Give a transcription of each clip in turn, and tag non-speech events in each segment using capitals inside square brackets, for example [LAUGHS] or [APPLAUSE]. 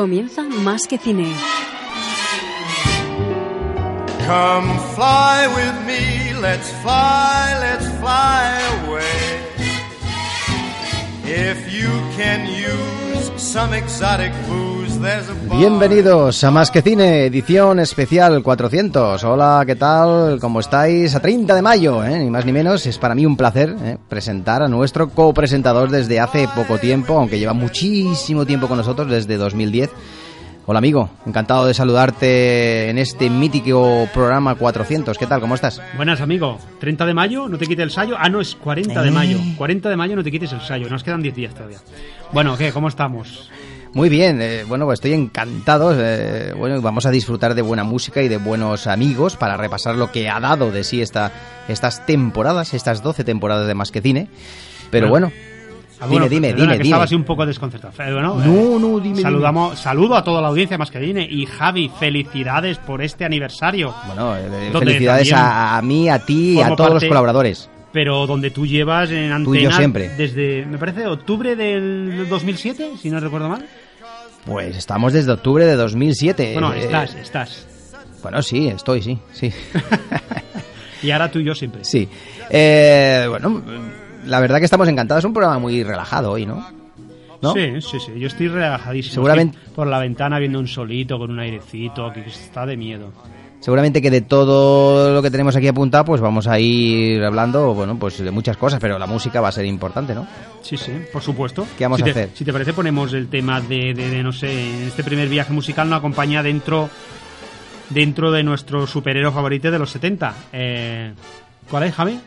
Comienza Más que Cine. Come fly with me, let's fly, let's fly away. If you can use some exotic bar- Bienvenidos a Más que Cine, edición especial 400. Hola, ¿qué tal? ¿Cómo estáis? A 30 de mayo, ¿eh? ni más ni menos. Es para mí un placer ¿eh? presentar a nuestro copresentador desde hace poco tiempo, aunque lleva muchísimo tiempo con nosotros, desde 2010. Hola amigo, encantado de saludarte en este mítico programa 400. ¿Qué tal? ¿Cómo estás? Buenas, amigo. 30 de mayo, no te quites el sayo. Ah, no, es 40 de Eh. mayo. 40 de mayo, no te quites el sayo. Nos quedan 10 días todavía. Bueno, ¿qué? ¿Cómo estamos? Muy bien, eh, bueno, pues estoy encantado. eh, bueno, vamos a disfrutar de buena música y de buenos amigos para repasar lo que ha dado de sí esta, estas temporadas, estas 12 temporadas de Más que Cine. Pero Bueno, bueno, Ah, dime, dime, perdona, dime, que dime. Estaba así un poco desconcertado. Bueno, No, eh, no, dime, Saludamos, saludo a toda la audiencia más que. Y Javi, felicidades por este aniversario. Bueno, eh, felicidades a, a mí, a ti y a todos los colaboradores. Pero donde tú llevas en antena Tú y yo siempre. desde, me parece, octubre del 2007, si no recuerdo mal. Pues estamos desde octubre de 2007. Bueno, eh, estás, estás. Bueno, sí, estoy, sí, sí. [LAUGHS] Y ahora tú y yo siempre. sí. Eh, bueno, la verdad que estamos encantados. Es un programa muy relajado hoy, ¿no? ¿No? Sí, sí, sí. Yo estoy relajadísimo. Seguramente- Estoy por la ventana viendo un solito con un airecito que está de miedo. Seguramente que de todo lo que tenemos aquí apuntado, pues vamos a ir hablando, bueno, pues de muchas cosas, pero la música va a ser importante, ¿no? Sí, sí, por supuesto. ¿Qué vamos Si a te- hacer? Si te parece, ponemos el tema de, de- de, no sé, en este primer viaje musical nos acompaña dentro dentro de nuestro superhéroe favorito de los 70. Eh, ¿Cuál es, Javi?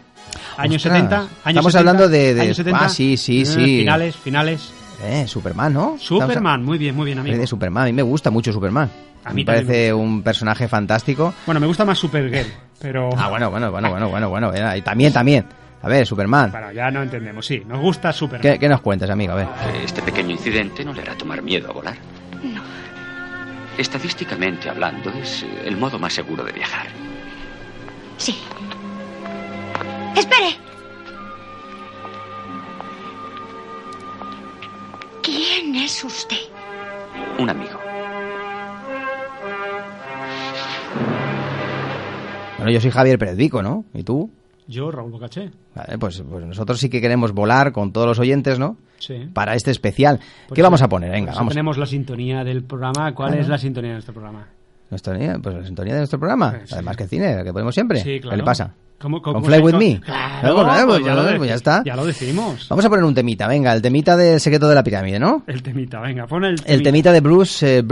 ¿Años Ostras, 70? ¿Años estamos 70? hablando de- de- ¿Años 70? ah, sí, sí, Eh, sí. Finales, finales. Eh, Superman, ¿no? Superman, muy bien, muy bien, amigo. de Superman, a mí me gusta mucho Superman. A mí me parece un personaje fantástico. Bueno, me gusta más Supergirl, pero... Ah, bueno, bueno, bueno, bueno, bueno, bueno. y también, también. A ver, Superman. Bueno, ya no entendemos, sí, nos gusta Superman. ¿Qué, qué nos cuentas, amigo? A ver. Este pequeño incidente no le hará tomar miedo a volar. No. Estadísticamente hablando, es eh, el modo más seguro de viajar. Sí. ¡Espere! ¿Quién es usted? Un amigo. Bueno, yo soy Javier Pérez Vico, ¿no? ¿Y tú? Yo, Raúl Bocaché. Vale, pues, pues nosotros sí que queremos volar con todos los oyentes, ¿no? Sí. Para este especial. Por ¿Qué vamos a poner? Venga, por eso vamos. tenemos la sintonía del programa. ¿Cuál es la sintonía de nuestro programa? Nuestra, pues la sintonía de nuestro programa. Sí. Además que cine, que ponemos siempre. Sí, claro. ¿Qué le pasa? ¿Cómo- ¿Con Fly With Me? Claro, pues, pues ya, lo pues deci- ya está. Ya lo decidimos. Vamos a poner un temita, venga, el temita del secreto de la pirámide, ¿no? El temita, venga, pon el El temita de Bruce eh,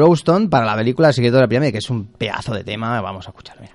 para la película El secreto de la pirámide, que es un pedazo de tema. Vamos a escucharlo, mira.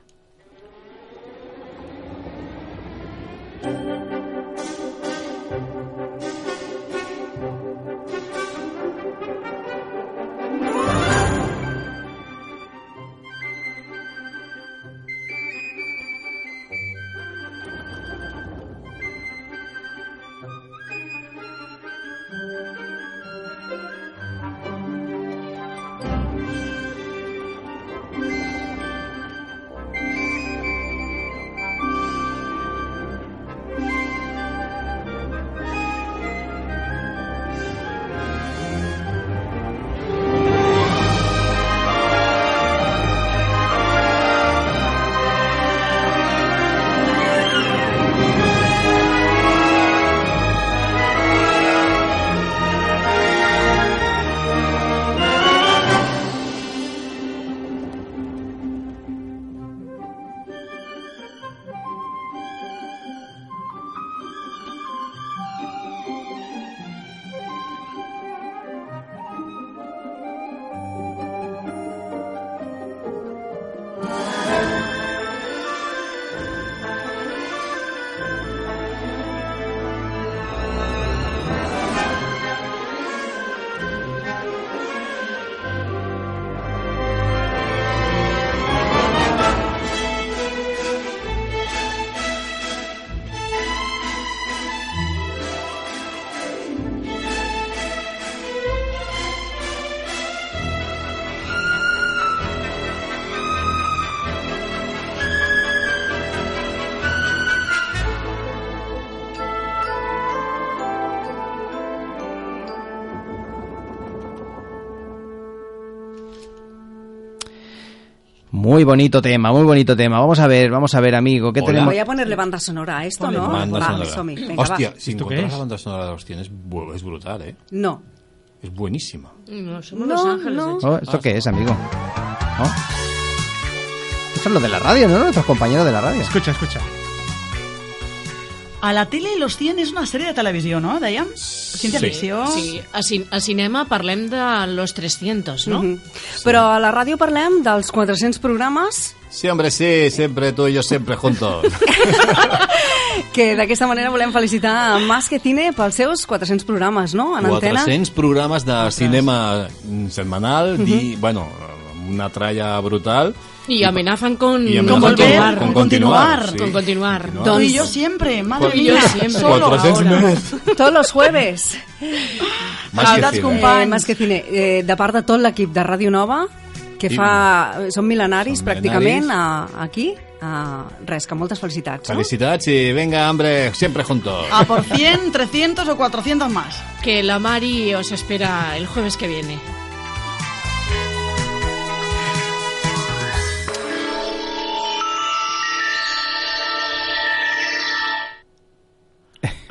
Muy bonito tema, muy bonito tema. Vamos a ver, vamos a ver, amigo, ¿qué Hola. tenemos? Voy a ponerle banda sonora a esto, ¿no? banda Va, sonora. som-hi. Venga, Hostia, va. si ¿Esto qué encuentras es? la banda sonora de los tienes, es brutal, ¿eh? No. Es buenísima. No, somos No, Los Ángeles. no. Oh, ¿Esto qué es, amigo? ¿No? Eso es lo de la radio, ¿no? Nuestros compañeros de la radio. Escucha, escucha. A la tele Los 100 és una sèrie de televisió, no, dèiem? Ciència-ficció... Sí, a, cin a cinema parlem de los 300, no? Mhm. Però a la ràdio parlem dels 400 programes Sí, hombre, sí, siempre tú y yo siempre juntos. [LAUGHS] que d'aquesta manera volem felicitar a Más que Cine pels seus 400 programes, no? En antena. 400 programes de cinema mm, setmanal, di, bueno, una tralla brutal. Y amenazan con, Y con amenazan continuar. con continuar, sí. Con continuar. Continuar. Tú y yo siempre, madre Y yo mía. siempre. Solo 400 ahora. Tots els jueves. Más que cine. companys. Eh, Más que Cine. Eh, de part de tot l'equip de Ràdio Nova, que I- fa... Són mil·lenaris, Són pràcticament, mil·lenaris. a, aquí. A, res, que moltes felicitats. No? Felicidades y venga, hombre, siempre juntos. A por 100, 300 o 400 más. Que la Mari os espera el jueves que viene.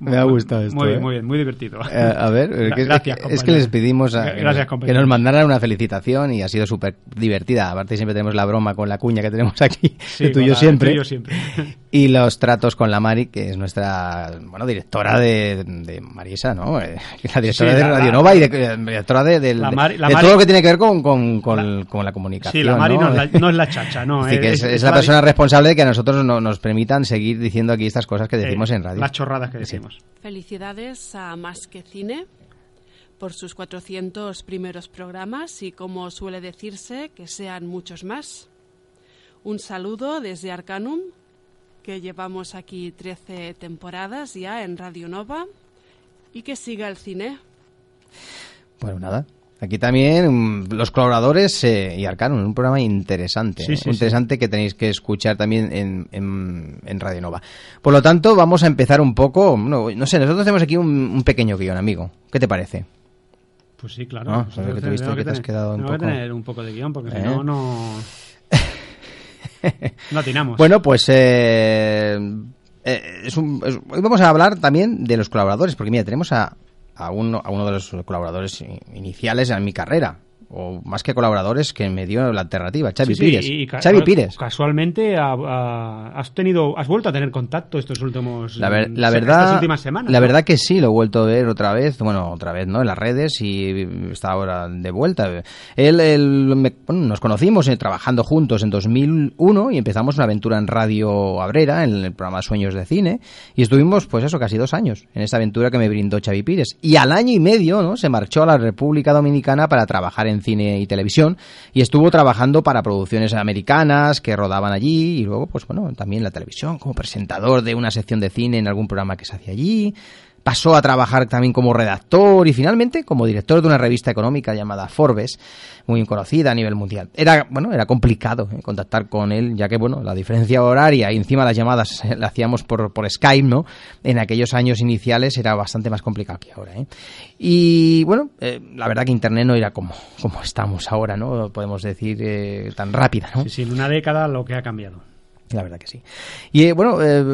Me ha gustado esto. Muy, ¿eh? muy bien, muy divertido. Eh, a ver, eh, Gra- que- gracias, es que les pedimos a- Gracias, que nos mandaran una felicitación y ha sido súper divertida. Aparte siempre tenemos la broma con la cuña que tenemos aquí, Sí, [LAUGHS] de tuyo con la- siempre. [LAUGHS] Y los tratos con la Mari, que es nuestra, bueno, directora de, de Marisa, ¿no? Eh, La directora Sí, de la- Radio la- Nova y de, eh, directora de, del- La Mari- la de Mari- todo lo que tiene que ver con, con, con- con la comunicación. Sí, la Mari ¿no? no, es la, no es la chacha, no. Así que es, es la persona responsable de que a nosotros no, nos permitan seguir diciendo aquí estas cosas que decimos eh, en radio. Las chorradas que decimos. Felicidades a Más que Cine por sus 400 primeros programas y, como suele decirse, que sean muchos más. Un saludo desde Arcanum, que llevamos aquí 13 temporadas ya en Radio Nova, y que siga el cine. Bueno, nada. Aquí también mm, los colaboradores eh, y Arcanum, un programa interesante, Sí, sí, interesante que tenéis que escuchar también en, en, en Radio Nova. Por lo tanto, vamos a empezar un poco, no, no sé, nosotros tenemos aquí un, un pequeño guion, amigo. ¿Qué te parece? Pues sí, claro. No, Nosotros joder, que te que has tener- quedado un que poco- tener un poco de guion, porque si ¿Eh? no, no... [LAUGHS] no atinamos. Bueno, pues eh, eh, es un- es- hoy vamos a hablar también de los colaboradores, porque mira, tenemos a, a, uno, a uno de los colaboradores iniciales en mi carrera, o más que colaboradores, que me dio la alternativa, Xavi Sí, sí, Pires. y ca- Xavi Pires. Casualmente ha- has tenido, has vuelto a tener contacto estos últimos, La, ver- la se- verdad, estas últimas semanas. la ¿no? verdad que sí, lo he vuelto a ver otra vez, bueno, otra vez, ¿no? En las redes y está ahora de vuelta. Él, él- me- bueno, nos conocimos eh, trabajando juntos en 2001 y empezamos una aventura en Radio Abrera, en el programa Sueños de Cine, y estuvimos, pues eso, casi dos años en esa aventura que me brindó Xavi Pires. Y al año y medio, ¿no? Se marchó a la República Dominicana para trabajar en cine y televisión y estuvo trabajando para producciones americanas que rodaban allí y luego, pues bueno, también la televisión como presentador de una sección de cine en algún programa que se hacía allí. Pasó a trabajar también como redactor y finalmente como director de una revista económica llamada Forbes, muy conocida a nivel mundial. Era, bueno, era complicado eh, contactar con él, ya que, bueno, la diferencia horaria y encima las llamadas [LAUGHS] las hacíamos por, por Skype, ¿no? En aquellos años iniciales era bastante más complicado que ahora, ¿eh? Y, bueno, eh, la verdad que Internet no era como, como estamos ahora, ¿no? Podemos decir eh, tan rápida, ¿no? Sí, en una década lo que ha cambiado. La verdad que sí. Y eh, bueno, eh,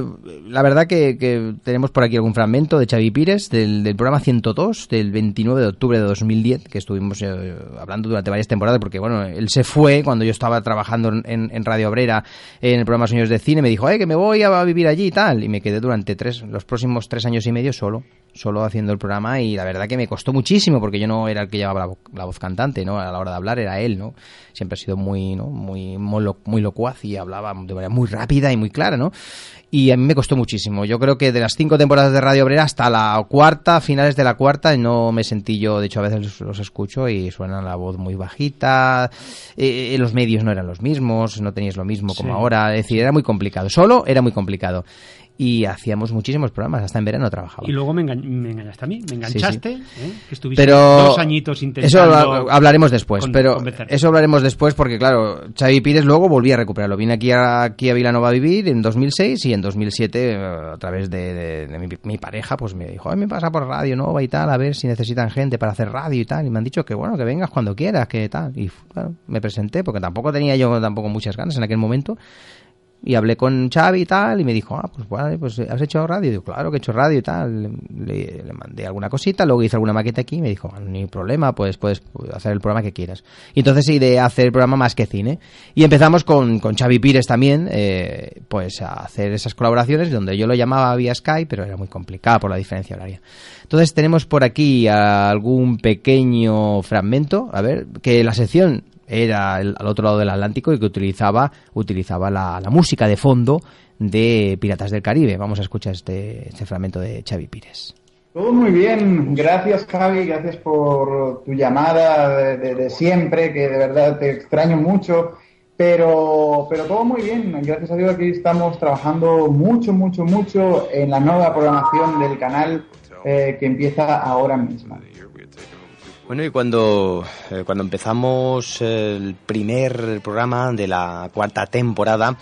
la verdad que, que tenemos por aquí algún fragmento de Xavi Pires del, del programa 102 del 29 de octubre de 2010 que estuvimos eh, hablando durante varias temporadas porque bueno, él se fue cuando yo estaba trabajando en, Radio Obrera en el programa Sueños de Cine, me dijo, eh, que me voy a vivir allí y tal, y me quedé durante tres, los próximos tres años y medio solo solo haciendo el programa y la verdad que me costó muchísimo porque yo no era el que llevaba la, vo- la voz cantante, ¿no? A la hora de hablar era él, ¿no? Siempre ha sido muy, ¿no? Muy, muy, lo- muy locuaz y hablaba de manera muy rápida y muy clara, ¿no? Y a mí me costó muchísimo. Yo creo que de las cinco temporadas de Radio Obrera hasta la cuarta, finales de la cuarta, no me sentí yo, de hecho a veces los, escucho y suena la voz muy bajita, eh, los medios no eran los mismos, no teníais lo mismo como Sí. ahora, es decir, era muy complicado. Solo era muy complicado. Y hacíamos muchísimos programas, hasta en verano trabajaba. Y luego me, enga- me engañaste a mí, me enganchaste, ¿eh? que estuviste Pero dos añitos eso intentando... habla- hablaremos después, con- pero eso hablaremos después porque claro, Xavi Pires luego volví a recuperarlo. Vine aquí a, aquí a Vilanova a vivir en 2006 y en 2007 eh, a través de, de- de mi, mi pareja pues me dijo, "Ay, me pasa por Radio Nova y tal, a ver si necesitan gente para hacer radio y tal." Y me han dicho que bueno, que vengas cuando quieras, que tal. Y claro, me presenté porque tampoco tenía yo tampoco muchas ganas en aquel momento. Y hablé con Xavi y tal, y me dijo, ah, pues vale, pues has hecho radio. Y digo, claro que he hecho radio y tal. Le, mandé alguna cosita, luego hice alguna maqueta aquí y me dijo, "Ah, ni problema, pues puedes hacer el programa que quieras. Y entonces ideé hacer el programa más que cine. Y empezamos con, con Xavi Pires también, eh, pues a hacer esas colaboraciones donde yo lo llamaba vía Skype, pero era muy complicado por la diferencia horaria. Entonces tenemos por aquí algún pequeño fragmento, a ver, que la sección era el- al otro lado del Atlántico y que utilizaba, utilizaba la, música de fondo de Piratas del Caribe. Vamos a escuchar este, este fragmento de Xavi Pires. Todo muy bien, gracias Javi, gracias por tu llamada de, de- de siempre, que de verdad te extraño mucho, pero, pero todo muy bien, gracias a Dios aquí estamos trabajando mucho, mucho, mucho en la nueva programación del canal eh, que empieza ahora mismo. Bueno, y cuando, eh, cuando empezamos el primer programa de la cuarta temporada,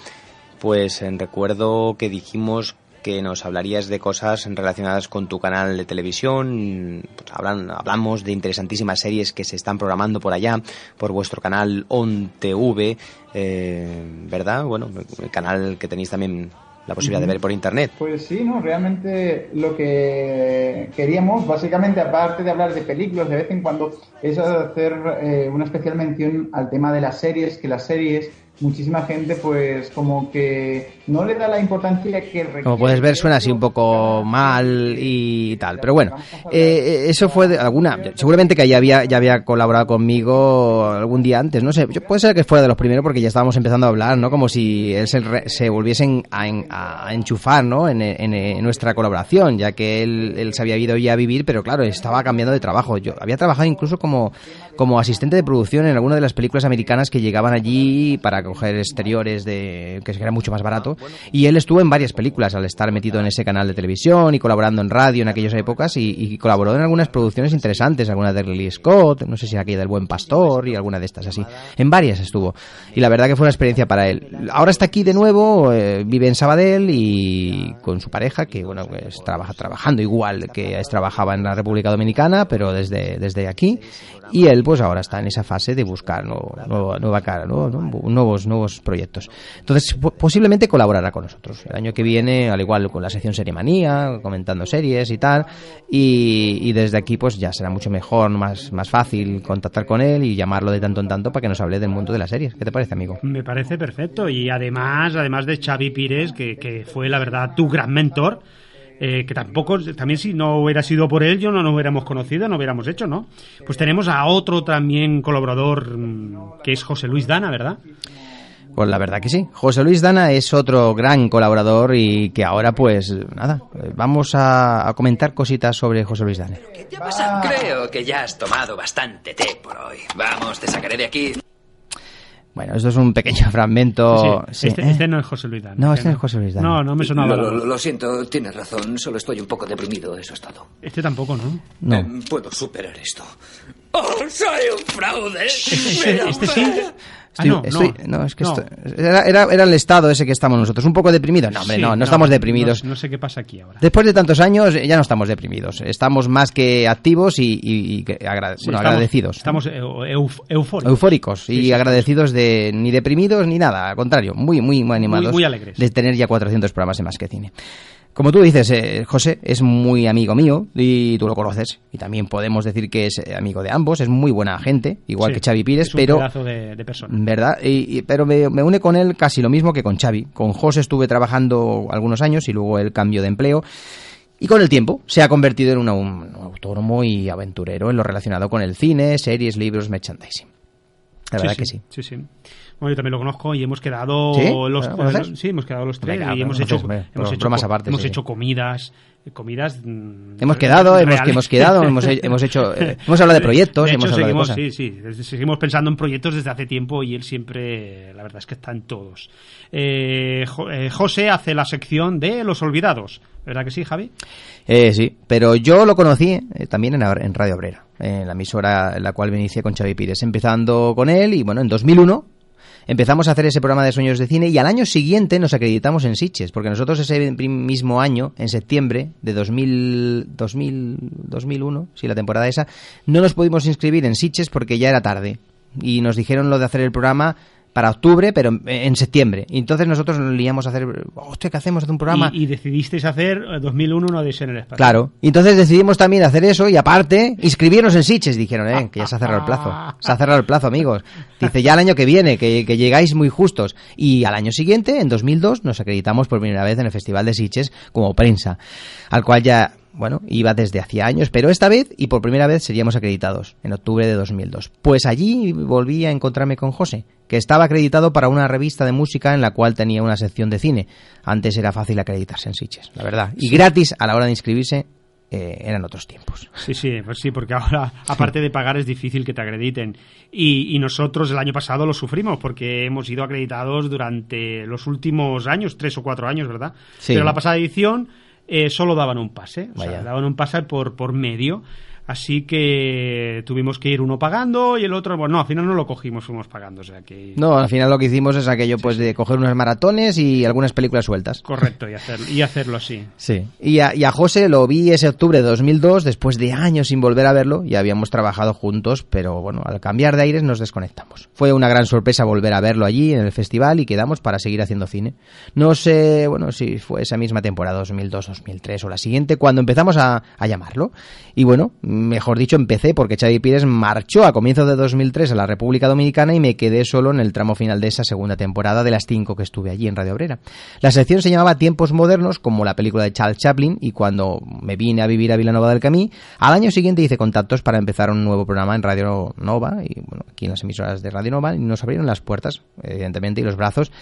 pues eh, recuerdo que dijimos que nos hablarías de cosas relacionadas con tu canal de televisión. Pues hablan- hablamos de interesantísimas series que se están programando por allá, por vuestro canal ON TV, eh, ¿verdad? Bueno, el canal que tenéis también la posibilidad de ver por internet. Pues sí, no, realmente lo que queríamos, básicamente, aparte de hablar de películas de vez en cuando, es hacer eh, una especial mención al tema de las series, que las series, muchísima gente, pues como que no le da la importancia que requiere. Como puedes ver, suena así un poco mal y tal. Pero bueno, eh, eso fue de alguna. Seguramente que ya había, ya había colaborado conmigo algún día antes. No sé, yo- puede ser que fuera de los primeros porque ya estábamos empezando a hablar, ¿no? Como si él se, se volviesen a, en- a enchufar, ¿no? En, en- en nuestra colaboración, ya que él, él se había ido ya a vivir, pero claro, estaba cambiando de trabajo. Yo había trabajado incluso como, como asistente de producción en alguna de las películas americanas que llegaban allí para coger exteriores de que era mucho más barato. Y él estuvo en varias películas al estar metido en ese canal de televisión y colaborando en radio en aquellas épocas y, colaboró en algunas producciones interesantes alguna de Ridley Scott no sé si aquella del Buen Pastor y alguna de estas así. En varias estuvo. Y la verdad que fue una experiencia para él. Ahora está aquí de nuevo eh, vive en Sabadell y con su pareja que bueno pues trabaja trabajando igual que trabajaba en la República Dominicana pero desde desde aquí. Y él pues ahora está en esa fase de buscar nueva, cara, nuevos nuevos proyectos. Entonces po- posiblemente colaborará con nosotros. El año que viene, al igual con la sección Serie Manía, comentando series y tal, y, y desde aquí pues ya será mucho mejor, más, más fácil contactar con él y llamarlo de tanto en tanto para que nos hable del mundo de las series. ¿Qué te parece, amigo? Me parece perfecto. Y además, además de Xavi Pires, que, que fue la verdad tu gran mentor, eh, que tampoco, también si no hubiera sido por él, yo no nos hubiéramos conocido, no hubiéramos hecho, ¿no? Pues tenemos a otro también colaborador, mm, que es José Luis Dana, ¿verdad? Pues la verdad que sí. José Luis Dana es otro gran colaborador y que ahora pues nada, vamos a, a comentar cositas sobre José Luis Dana. ¿Qué ha pasado? Creo que ya has tomado bastante té por hoy. Vamos, te sacaré de aquí. Bueno, esto es un pequeño [LAUGHS] fragmento. Sí, sí, este, ¿eh? este no es José Luis Dana. No, este este no es José Luis Dana. No, no me sonaba. Lo, lo- lo siento, tienes razón. Solo estoy un poco deprimido, eso es todo. Este tampoco, ¿no? No. Eh, puedo superar esto. ¡Oh, soy un fraude! Este, ¡Me este da sí. Ah, no, estoy- no, es que no. esto- era, era, era el estado ese que estamos nosotros. Un poco deprimidos. No, hombre, Sí, no, no, estamos deprimidos. No, sé qué pasa aquí ahora. Después de tantos años eh, ya no estamos deprimidos. Estamos más que activos y, y- Sí, bueno, estamos- agradecidos. Estamos eu- euf- eufóricos. Eufóricos y Sí, agradecidos de ni deprimidos ni nada, al contrario, muy muy muy animados muy alegres. de tener ya 400 programas en más que cine. Como tú dices, eh, José es muy amigo mío y tú lo conoces y también podemos decir que es eh, amigo de ambos, es muy buena gente, igual Sí, que Xavi Pires, es un pero pedazo de, de persona. ¿Verdad? Y- y- pero me, me une con él casi lo mismo que con Xavi. Con José estuve trabajando algunos años y luego el cambio de empleo. Y con el tiempo se ha convertido en una- un, autónomo y aventurero en lo relacionado con el cine, series, libros, merchandising. La verdad Sí, que sí. sí, sí. Bueno, yo también lo conozco y hemos quedado ¿Sí? los ¿Lo conoces? sí, hemos quedado los tres Venga, y hemos hecho hemos bro- hecho aparte, hemos sí, hecho comidas comidas mm, Hemos quedado, hemos, que hemos quedado, hemos, he- hemos hecho, [LAUGHS] eh, hemos hablado de proyectos, De hecho, hemos hablado de seguimos, cosas. sí, sí, seguimos pensando en proyectos desde hace tiempo y él siempre, la verdad es que está en todos. Eh, Jo- eh, José hace la sección de los olvidados, ¿verdad que sí, Javi? Eh, sí, pero yo lo conocí eh, también en, en Radio Obrera, en la emisora en la cual me inicié con Xavi Pires, empezando con él y bueno, en 2001 empezamos a hacer ese programa de sueños de cine y al año siguiente nos acreditamos en Sitges, porque nosotros ese mismo año, en septiembre de 2000, 2000, 2001, sí, la temporada esa, no nos pudimos inscribir en Sitges porque ya era tarde. Y nos dijeron lo de hacer el programa para octubre, pero en- septiembre. Y entonces nosotros nos liamos a hacer, hostia, ¿qué hacemos? Hacer un programa. Y, y decidisteis hacer eh, 2001 una odisea en el espacio. Claro. Y entonces decidimos también hacer eso y aparte inscribirnos en Sitges. Dijeron, eh, que ya se ha cerrado el plazo. Se ha cerrado el plazo, amigos. Dice, ya el año que viene, que, que llegáis muy justos. Y al año siguiente, en 2002, nos acreditamos por primera vez en el Festival de Sitges como prensa, al cual ya, bueno, iba desde hacía años, pero esta vez y por primera vez seríamos acreditados, en octubre de 2002. Pues allí volví a encontrarme con José, que estaba acreditado para una revista de música en la cual tenía una sección de cine. Antes era fácil acreditarse en Sitges, la verdad. Y gratis a la hora de inscribirse eh, eran otros tiempos. Sí, sí, pues sí, porque ahora, aparte de pagar, es difícil que te acrediten. Y, y nosotros el año pasado lo sufrimos porque hemos sido acreditados durante los últimos años, tres o cuatro años, ¿verdad? Sí. Pero la pasada edición eh, solo daban un pase, o sea, daban un pase por, por medio. Así que tuvimos que ir uno pagando y el otro, bueno, no, al final no lo cogimos, fuimos pagando, o sea que... No, al final lo que hicimos es aquello pues de coger unos maratones y algunas películas sueltas. Correcto, y, hacer, y hacerlo así. [LAUGHS] Sí. Y a, y a José lo vi ese octubre de 2002, después de años sin volver a verlo, y habíamos trabajado juntos, pero bueno, al cambiar de aires nos desconectamos. Fue una gran sorpresa volver a verlo allí en el festival y quedamos para seguir haciendo cine. No sé, bueno, si fue esa misma temporada, 2002-2003 o la siguiente, cuando empezamos a, a llamarlo. Y bueno, mejor dicho, empecé porque Xavi Pires marchó a comienzos de 2003 a la República Dominicana y me quedé solo en el tramo final de esa segunda temporada de las cinco que estuve allí en Radio Obrera. La sección se llamaba Tiempos Modernos, como la película de Charles Chaplin, y cuando me vine a vivir a Vilanova del Camí, al año siguiente hice contactos para empezar un nuevo programa en Radio Nova, y bueno, aquí en las emisoras de Radio Nova, y nos abrieron las puertas, evidentemente, y los brazos,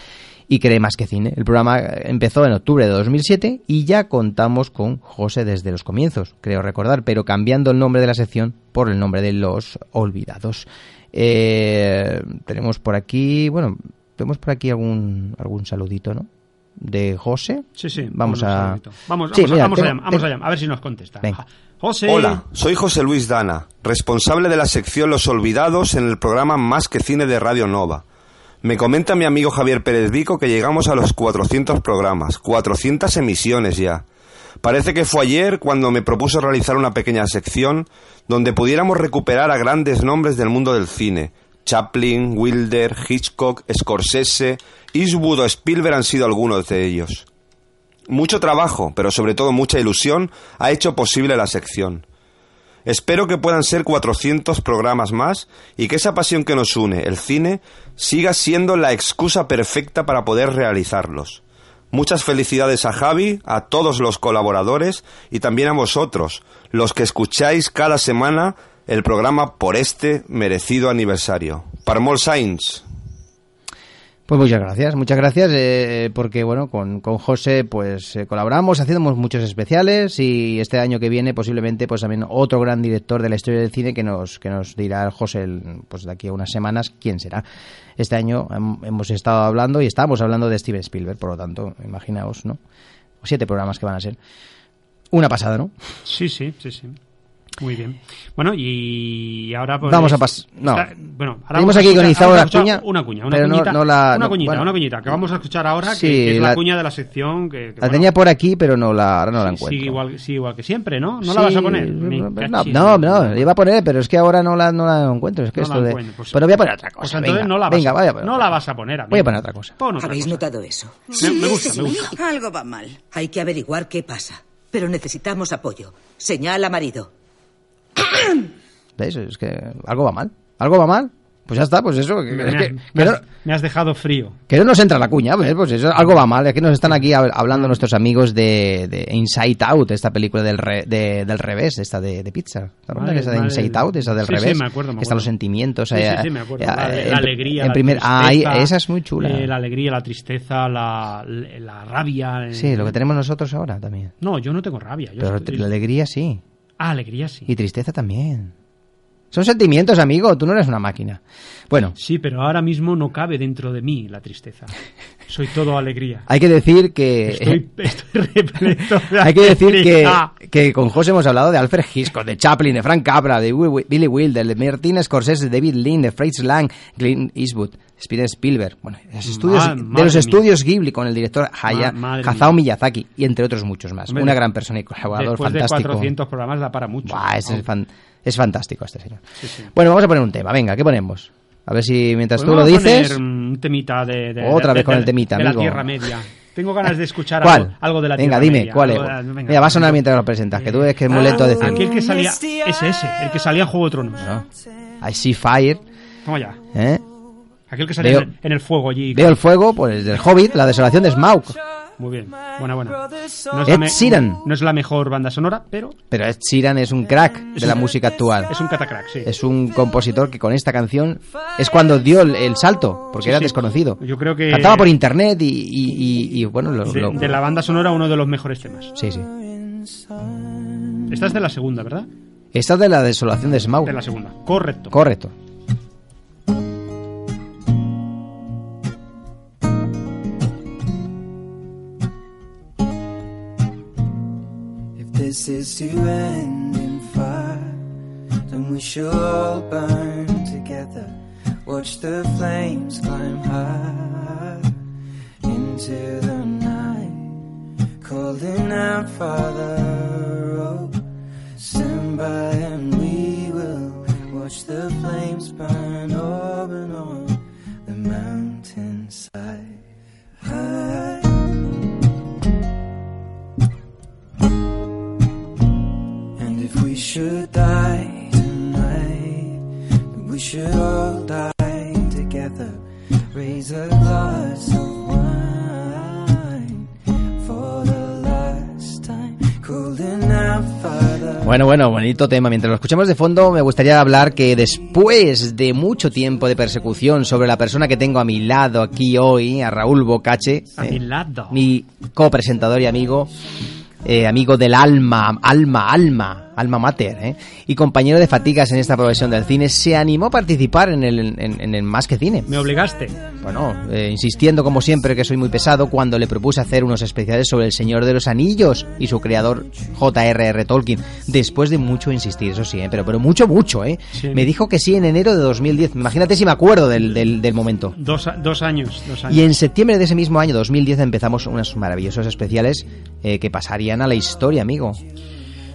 y creé más que cine. El programa empezó en octubre de 2007 y ya contamos con José desde los comienzos, creo recordar, pero cambiando el nombre de la sección por el nombre de Los Olvidados. Eh, tenemos por aquí, bueno, vemos por aquí algún, algún saludito, ¿no? De José. Sí, sí. Vamos a... Vamos, Sí, vamos, mira, vamos, tengo- allá, vamos tengo- allá, a ver si nos contesta. Venga. José. Hola, soy José Luis Dana, responsable de la sección Los Olvidados en el programa Más que Cine de Radio Nova. Me comenta mi amigo Javier Pérez Vico que llegamos a los 400 programas, 400 emisiones ya. Parece que fue ayer cuando me propuso realizar una pequeña sección donde pudiéramos recuperar a grandes nombres del mundo del cine. Chaplin, Wilder, Hitchcock, Scorsese, Eastwood o Spielberg han sido algunos de ellos. Mucho trabajo, pero sobre todo mucha ilusión, ha hecho posible la sección. Espero que puedan ser 400 programas más y que esa pasión que nos une, el cine, siga siendo la excusa perfecta para poder realizarlos. Muchas felicidades a Javi, a todos los colaboradores y también a vosotros, los que escucháis cada semana el programa por este merecido aniversario. Parmol Sainz. Pues muchas gracias, muchas gracias, eh, porque bueno, con, con José pues eh, colaboramos, hacemos muchos especiales y este año que viene posiblemente pues también otro gran director de la historia del cine que nos que nos dirá José pues de aquí a unas semanas quién será. Este año hem- hemos estado hablando y estamos hablando de Steven Spielberg, por lo tanto, imaginaos, ¿no? Siete programas que van a ser. Una pasada, ¿no? Sí, sí, sí, sí. Muy bien. Bueno, y ahora... pues, Vamos a pas- no. está- bueno, ahora Tenemos aquí con escuchar- Izao vamos a la escuchar cuña, Una cuña, una pero no- cuñita. no la- una no, cuñita, bueno. una cuñita, que vamos a escuchar ahora, que- Sí, que, es la, la- cuña de la sección que... que, La bueno, tenía por aquí, pero no la, ahora no la sí, encuentro. sigue igual, sigue igual que siempre, ¿no? ¿No Sí, la vas a poner? No, cachis. no, no, la iba a poner, pero es que ahora no la, no la encuentro. Es que No esto la de... encuentro, pues- pero voy a poner otra cosa. Pues entonces venga, no la vas, venga, a, vaya a poner no la vas a poner. amigo. Voy a poner otra cosa. Pon otra ¿Habéis cosa. notado eso? Me- me gusta, me gusta. Algo va mal. Hay que averiguar qué pasa. Pero necesitamos apoyo. Señala marido. [COUGHS] ¿Ves? Es que algo va mal. ¿Algo va mal? Pues ya está, pues eso. Me, es que- me has, no- me has dejado frío. Que no nos entra la cuña, pues, pues eso, algo va mal. Es que nos están aquí hab- hablando nuestros amigos de, de Inside Out, esta película del, re- de- del revés, esta de, de pizza. ¿Te acuerdas Vale, esa de vale. Inside Out, esa del Sí, sí, revés? me acuerdo, me Que están los acuerdo. sentimientos. Sí, eh, sí, sí, me acuerdo. eh, La, la alegría, en la primer, ah, tristeza, esa es muy chula. eh, la alegría, la tristeza, la, la rabia. eh. Sí, lo que tenemos nosotros ahora también. No, yo no tengo rabia. Yo Pero estoy- la alegría sí. Ah, alegría sí. Y tristeza también. Son sentimientos, amigo. Tú no eres una máquina. Bueno, Sí, pero ahora mismo no cabe dentro de mí la tristeza. Soy todo alegría. [LAUGHS] hay que decir que... Estoy, estoy repleto de [LAUGHS] Hay que decir que, que con José hemos hablado de Alfred Hitchcock, de Chaplin, de Frank Capra, de Billy Wilder, de Martin Scorsese, de David Lean, de Fritz Lang, Clint Eastwood, Steven Spielberg. Bueno, de los estudios, de los estudios Ghibli con el director Haya- Hayao. Miyazaki y entre otros muchos más. Una gran persona y colaborador Después de fantástico. 400 programas da para mucho. Buah, es, Aún. fan- es fantástico este señor. Sí, sí. Bueno, vamos a poner un tema. Venga, ¿qué ponemos? A ver si mientras Pues tú lo vamos dices... poner un temita de, de- Otra de- vez con el temita, de la amigo. Tierra Media. Tengo ganas de escuchar algo, algo de la Venga, Tierra dime, Media. ¿cuál es? La- venga. Mira, va a sonar mientras lo presentas, que tú ves que es muy lento a decir. Aquel que salía... Ese, ese, el que salía en Juego de Tronos. I see fire. Toma ya. ¿eh? Aquel que salía Veo- en, el, en el fuego allí. Veo el fuego, pues del Hobbit, la desolación de Smaug. Muy bien. Buena, buena. No es, Ed la Sheeran. no es la mejor banda sonora, pero Pero Ed Sheeran es un crack de la música actual. es un catacrack, sí. Es un compositor que con esta canción es cuando dio el, el salto, porque Sí, era sí. desconocido. Yo creo que- Cantaba por internet y, y- y- y, bueno, lo, De, lo- de la banda sonora, uno de los mejores temas. Sí, sí. Esta es de la segunda, ¿verdad? Esta es de la desolación de Smaug. De la segunda. Correcto. Correcto. This is to end in fire, then we shall all burn together. Watch the flames climb high into the night, calling out, Father, oh, stand by and we will watch the flames burn up and on the mountainside. Should die tonight, we should all die together. Raise a glass of wine for the last time. Calling out, Father. Bueno, bueno, bonito tema. Mientras lo escuchamos de fondo, me gustaría hablar que después de mucho tiempo de persecución sobre la persona que tengo a mi lado aquí hoy, a Raúl Bocache, A eh, mi lado. mi copresentador y amigo, eh, amigo del alma, alma, alma, alma mater, ¿eh? y compañero de fatigas en esta profesión del cine, se animó a participar en el, en, en el Más que Cine. Me obligaste. Bueno, eh, insistiendo como siempre que soy muy pesado cuando le propuse hacer unos especiales sobre El Señor de los Anillos y su creador J.R.R. Tolkien. Después de mucho insistir, eso sí, ¿eh? pero, pero mucho, mucho, ¿eh? Sí. Me dijo que sí en enero de 2010. Imagínate si me acuerdo del, del, del momento. Dos, dos años. Dos años. Y en septiembre de ese mismo año, 2010, empezamos unos maravillosos especiales eh, que pasarían a la historia, amigo.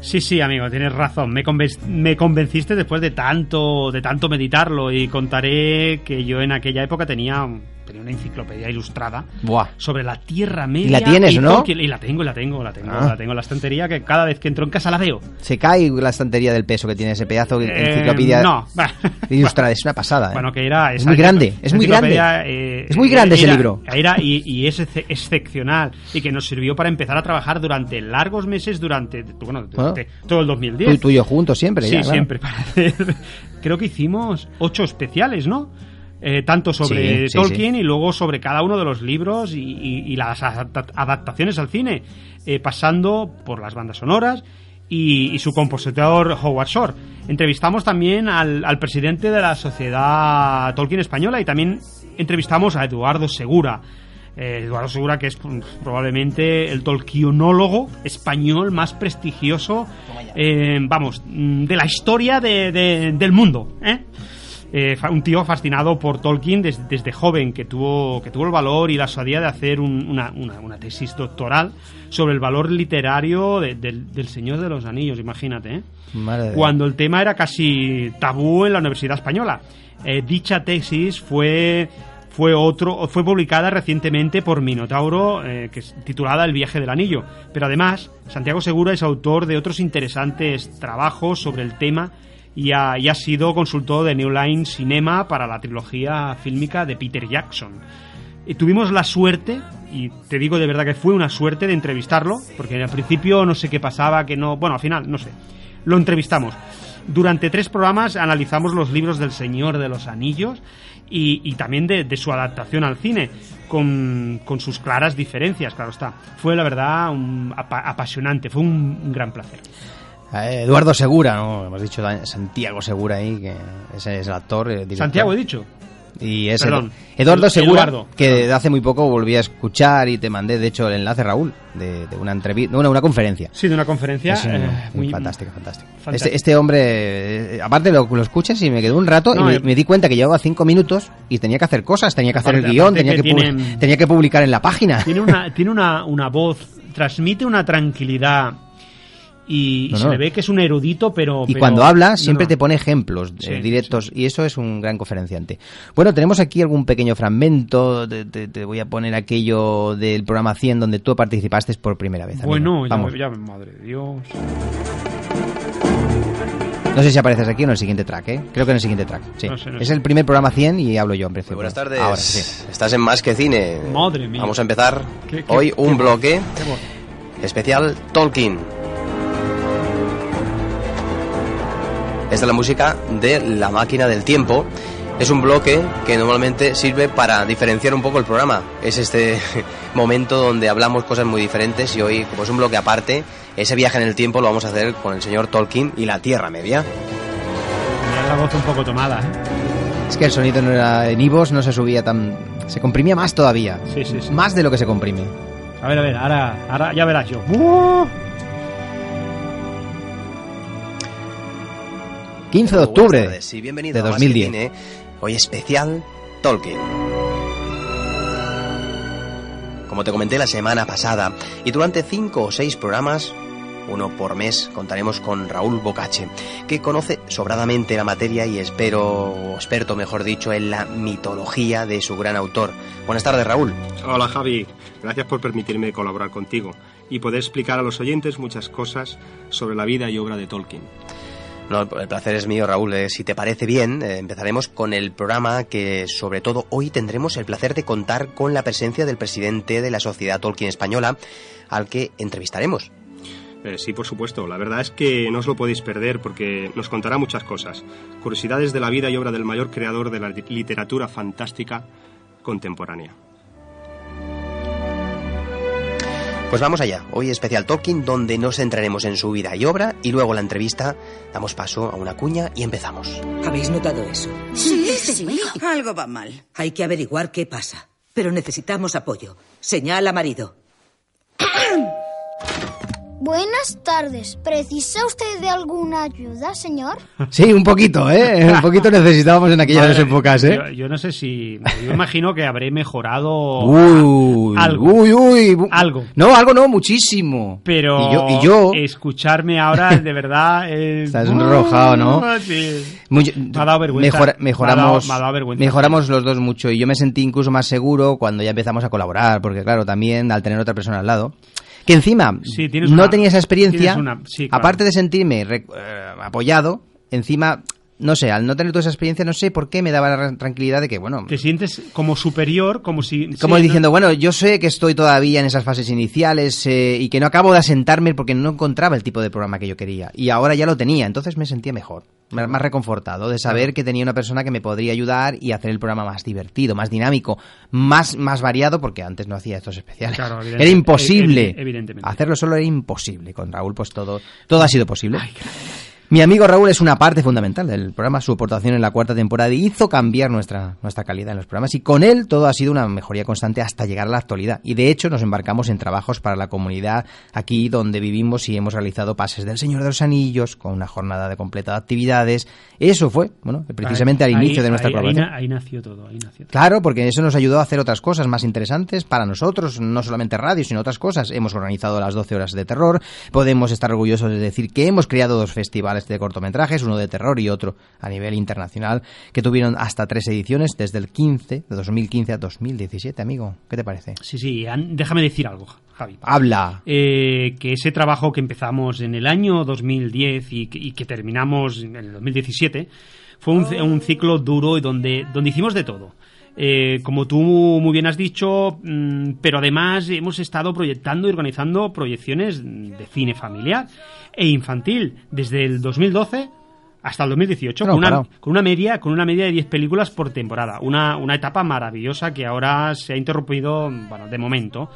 Sí, sí, amigo, tienes razón. Me, me convenciste después de tanto, de tanto meditarlo y contaré que yo en aquella época tenía, tenía una enciclopedia ilustrada Buah. sobre la Tierra Media. la tienes, ¿no? Tolkien. Y la tengo, la tengo, la tengo, Ah. la tengo en la estantería que cada vez que entro en casa la veo. Se cae la estantería del peso que tiene ese pedazo de Eh, enciclopedia no, [LAUGHS] ilustrada. Es una pasada. ¿eh? Bueno, que era... Es muy grande, es muy grande. eh, Es muy grande ese era- libro. Era y, y es ex- excepcional y que nos sirvió para empezar a trabajar durante largos meses, durante, bueno, durante todo el 2010. Tú, tú y yo juntos siempre. Sí, ya, claro. siempre. [LAUGHS] Para hacer, creo que hicimos ocho especiales, ¿no? Eh, tanto sobre Sí, sí, Tolkien y luego sobre cada uno de los libros y, y- y las adapta- adaptaciones al cine, eh, pasando por las bandas sonoras y, y su compositor Howard Shore. Entrevistamos también al, al presidente de la Sociedad Tolkien Española y también entrevistamos a Eduardo Segura. Eh, Eduardo Segura, que es pues, probablemente el tolkienólogo español más prestigioso, eh, vamos, mm, de la historia de- de- del mundo. ¿eh? Eh, un tío fascinado por Tolkien des- desde joven, que tuvo, que tuvo el valor y la osadía de hacer un- una, una- una tesis doctoral sobre el valor literario de- del, del Señor de los Anillos, imagínate. ¿eh? Madre cuando el tema era casi tabú en la Universidad Española. Eh, dicha tesis fue fue otro fue publicada recientemente por Minotauro eh, que es titulada El viaje del anillo pero además Santiago Segura es autor de otros interesantes trabajos sobre el tema y ha, y ha sido consultor de New Line Cinema para la trilogía fílmica de Peter Jackson. Y tuvimos la suerte, y te digo de verdad que fue una suerte de entrevistarlo, porque al principio no sé qué pasaba, que no, bueno, al final no sé, lo entrevistamos. Durante tres programas analizamos los libros del Señor de los Anillos y, también de, su adaptación al cine, con, con sus claras diferencias, claro está. Fue la verdad un, apa- apasionante, fue un gran placer. Eduardo Segura, ¿no? Hemos dicho Santiago Segura ahí, que ese es el actor. eh, director. Santiago he dicho. Y es Perdón. Edu- Eduardo Edu- Segura, Eduardo, que hace muy poco volví a escuchar y te mandé, de hecho, el enlace, Raúl, de, de una entrevista, una, una conferencia. Sí, de una conferencia Es eh, muy muy fantástico, fantástico. fantástico. Este, este hombre, eh, aparte lo, lo escuchas y me quedé un rato No, y me, me di cuenta que llevaba cinco minutos y tenía que hacer cosas, tenía que hacer el guion, tenía que, tenía que publicar en la página. Tiene una, [LAUGHS] tiene una, una voz, transmite una tranquilidad y, y No, se no. le ve que es un erudito, pero... Y pero- cuando habla no, siempre no. te pone ejemplos eh, Sí, directos y eso es un gran conferenciante. Bueno, tenemos aquí algún pequeño fragmento, te, te- te voy a poner aquello del programa 100 donde tú participaste por primera vez. Bueno, ya, Vamos. ya, madre de Dios. No sé si apareces aquí o en el siguiente track, ¿eh? Creo que en el siguiente track. Sí. No sé, no es sé. el primer programa 100 y hablo yo en principio. Buenas tardes. Ahora, sí. Estás en Más que Cine. Madre mía. Vamos a empezar Qué- qué- hoy un bloque qué voz. especial Tolkien. Esta es la música de La Máquina del Tiempo. Es un bloque que normalmente sirve para diferenciar un poco el programa. Es este [LAUGHS] momento donde hablamos cosas muy diferentes y hoy, como es un bloque aparte, ese viaje en el tiempo lo vamos a hacer con el señor Tolkien y la Tierra Media. Tenía la voz un poco tomada, ¿eh? Es que el sonido no era en Ivos, no se subía tan... Se comprimía más todavía. Sí, sí, sí. Más de lo que se comprime. A ver, a ver, ahora, ahora ya verás yo. ¡Uh! 15 de octubre de a Más que 2010. Cine, hoy especial Tolkien. Como te comenté la semana pasada, y durante cinco o seis programas, uno por mes, contaremos con Raúl Bocache, que conoce sobradamente la materia y espero, o experto mejor dicho, en la mitología de su gran autor. Buenas tardes, Raúl. Hola Javi, gracias por permitirme colaborar contigo y poder explicar a los oyentes muchas cosas sobre la vida y obra de Tolkien. No, el placer es mío, Raúl. Eh, si te parece bien, eh, empezaremos con el programa que, sobre todo, hoy tendremos el placer de contar con la presencia del presidente de la Sociedad Tolkien Española, al que entrevistaremos. Eh, sí, por supuesto. La verdad es que no os lo podéis perder porque nos contará muchas cosas. Curiosidades de la vida y obra del mayor creador de la li- literatura fantástica contemporánea. Pues vamos allá. Hoy especial Tolkien, donde nos centraremos en su vida y obra, y luego la entrevista damos paso a una cuña y empezamos. ¿Habéis notado eso? Sí, sí. Algo va mal. Hay que averiguar qué pasa. Pero necesitamos apoyo. Señala, marido. Buenas tardes. ¿Precisa usted de alguna ayuda, señor? [LAUGHS] Sí, un poquito, ¿eh? Un poquito [LAUGHS] necesitábamos en aquellas Madre, épocas, ¿eh? Yo, yo no sé si. Yo imagino que habré mejorado. Uy, algo. uy, uy. Algo. No, algo no, muchísimo. Pero Y yo, y yo escucharme ahora [LAUGHS] de verdad es... Estás enrojado, ¿no? Sí. Muy- Me ha dado vergüenza. mejora- Me ha mejoramos, dado- me ha dado vergüenza. mejoramos los dos mucho y yo me sentí incluso más seguro cuando ya empezamos a colaborar, porque claro, también al tener otra persona al lado, que encima Sí, no una- tenía esa experiencia, tienes una- sí, claro. aparte de sentirme re- eh, apoyado, encima, no sé, al no tener toda esa experiencia, no sé por qué me daba la tranquilidad de que, bueno, Te sientes como superior, como si... como sí, diciendo, ¿no? bueno, yo sé que estoy todavía en esas fases iniciales eh, y que no acabo de asentarme porque no encontraba el tipo de programa que yo quería. Y ahora ya lo tenía, entonces me sentía mejor, más más reconfortado de saber que tenía una persona que me podría ayudar y hacer el programa más divertido, más dinámico, más, más variado, porque antes no hacía estos especiales. Claro, era imposible. evi- evidentemente. Hacerlo solo era imposible. Con Raúl, pues todo, todo ha sido posible. Mi amigo Raúl es una parte fundamental del programa. Su aportación en la cuarta temporada hizo cambiar nuestra, nuestra calidad en los programas y con él todo ha sido una mejoría constante hasta llegar a la actualidad. Y de hecho nos embarcamos en trabajos para la comunidad aquí donde vivimos y hemos realizado pases del Señor de los Anillos con una jornada de completa de actividades. Eso fue, bueno, precisamente al Ahí- inicio de nuestra ahí- colaboración. ahí nació todo, ahí nació todo. Claro, porque eso nos ayudó a hacer otras cosas más interesantes para nosotros, no solamente radio, sino otras cosas. Hemos organizado las 12 horas de terror, podemos estar orgullosos de decir que hemos creado dos festivales de cortometrajes, uno de terror y otro a nivel internacional, que tuvieron hasta tres ediciones desde el 15, de 2015 a 2017, amigo. ¿Qué te parece? Sí, sí, déjame decir algo, Javi. Habla. Eh, que ese trabajo que empezamos en el año 2010 y que, y que terminamos en el 2017 fue un, c- un ciclo duro y donde, donde hicimos de todo. Eh, como tú muy bien has dicho, mm, pero además hemos estado proyectando y organizando proyecciones de cine familiar e infantil desde el 2012 hasta el 2018 No, con, una, con una media con una media de 10 películas por temporada una, una etapa maravillosa que ahora se ha interrumpido bueno de momento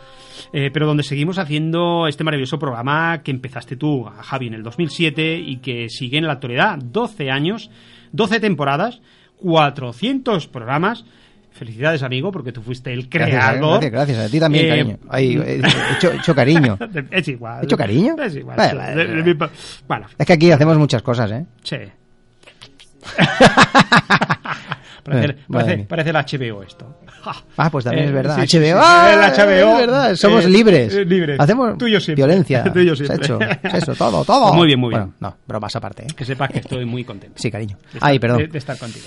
eh, pero donde seguimos haciendo este maravilloso programa que empezaste tú Javi en el 2007 y que sigue en la actualidad 12 años 12 temporadas 400 programas Felicidades, amigo, porque tú fuiste el Gracias, creador. gracias, gracias. A ti también, Eh, cariño. Ay, he, [LAUGHS] hecho, hecho cariño. [LAUGHS] Es igual. ¿He hecho cariño? Es igual. Vale, De- de Bueno, Es que aquí hacemos muchas cosas, ¿eh? sí. [LAUGHS] Parece, Eh, el HBO esto. Ah, pues también Eh, es verdad. sí, HBO. sí, ¡Ah! el HBO. Es verdad. Somos Eh, libres. eh, libres. Hacemos Tú y yo siempre. violencia. Tú y yo siempre. Sexo, sexo, todo, todo. Muy bien, muy bien. Bueno, no, bromas aparte, ¿eh? Que sepas que estoy muy contento. Sí, cariño. estar- Ay, perdón. De estar contigo.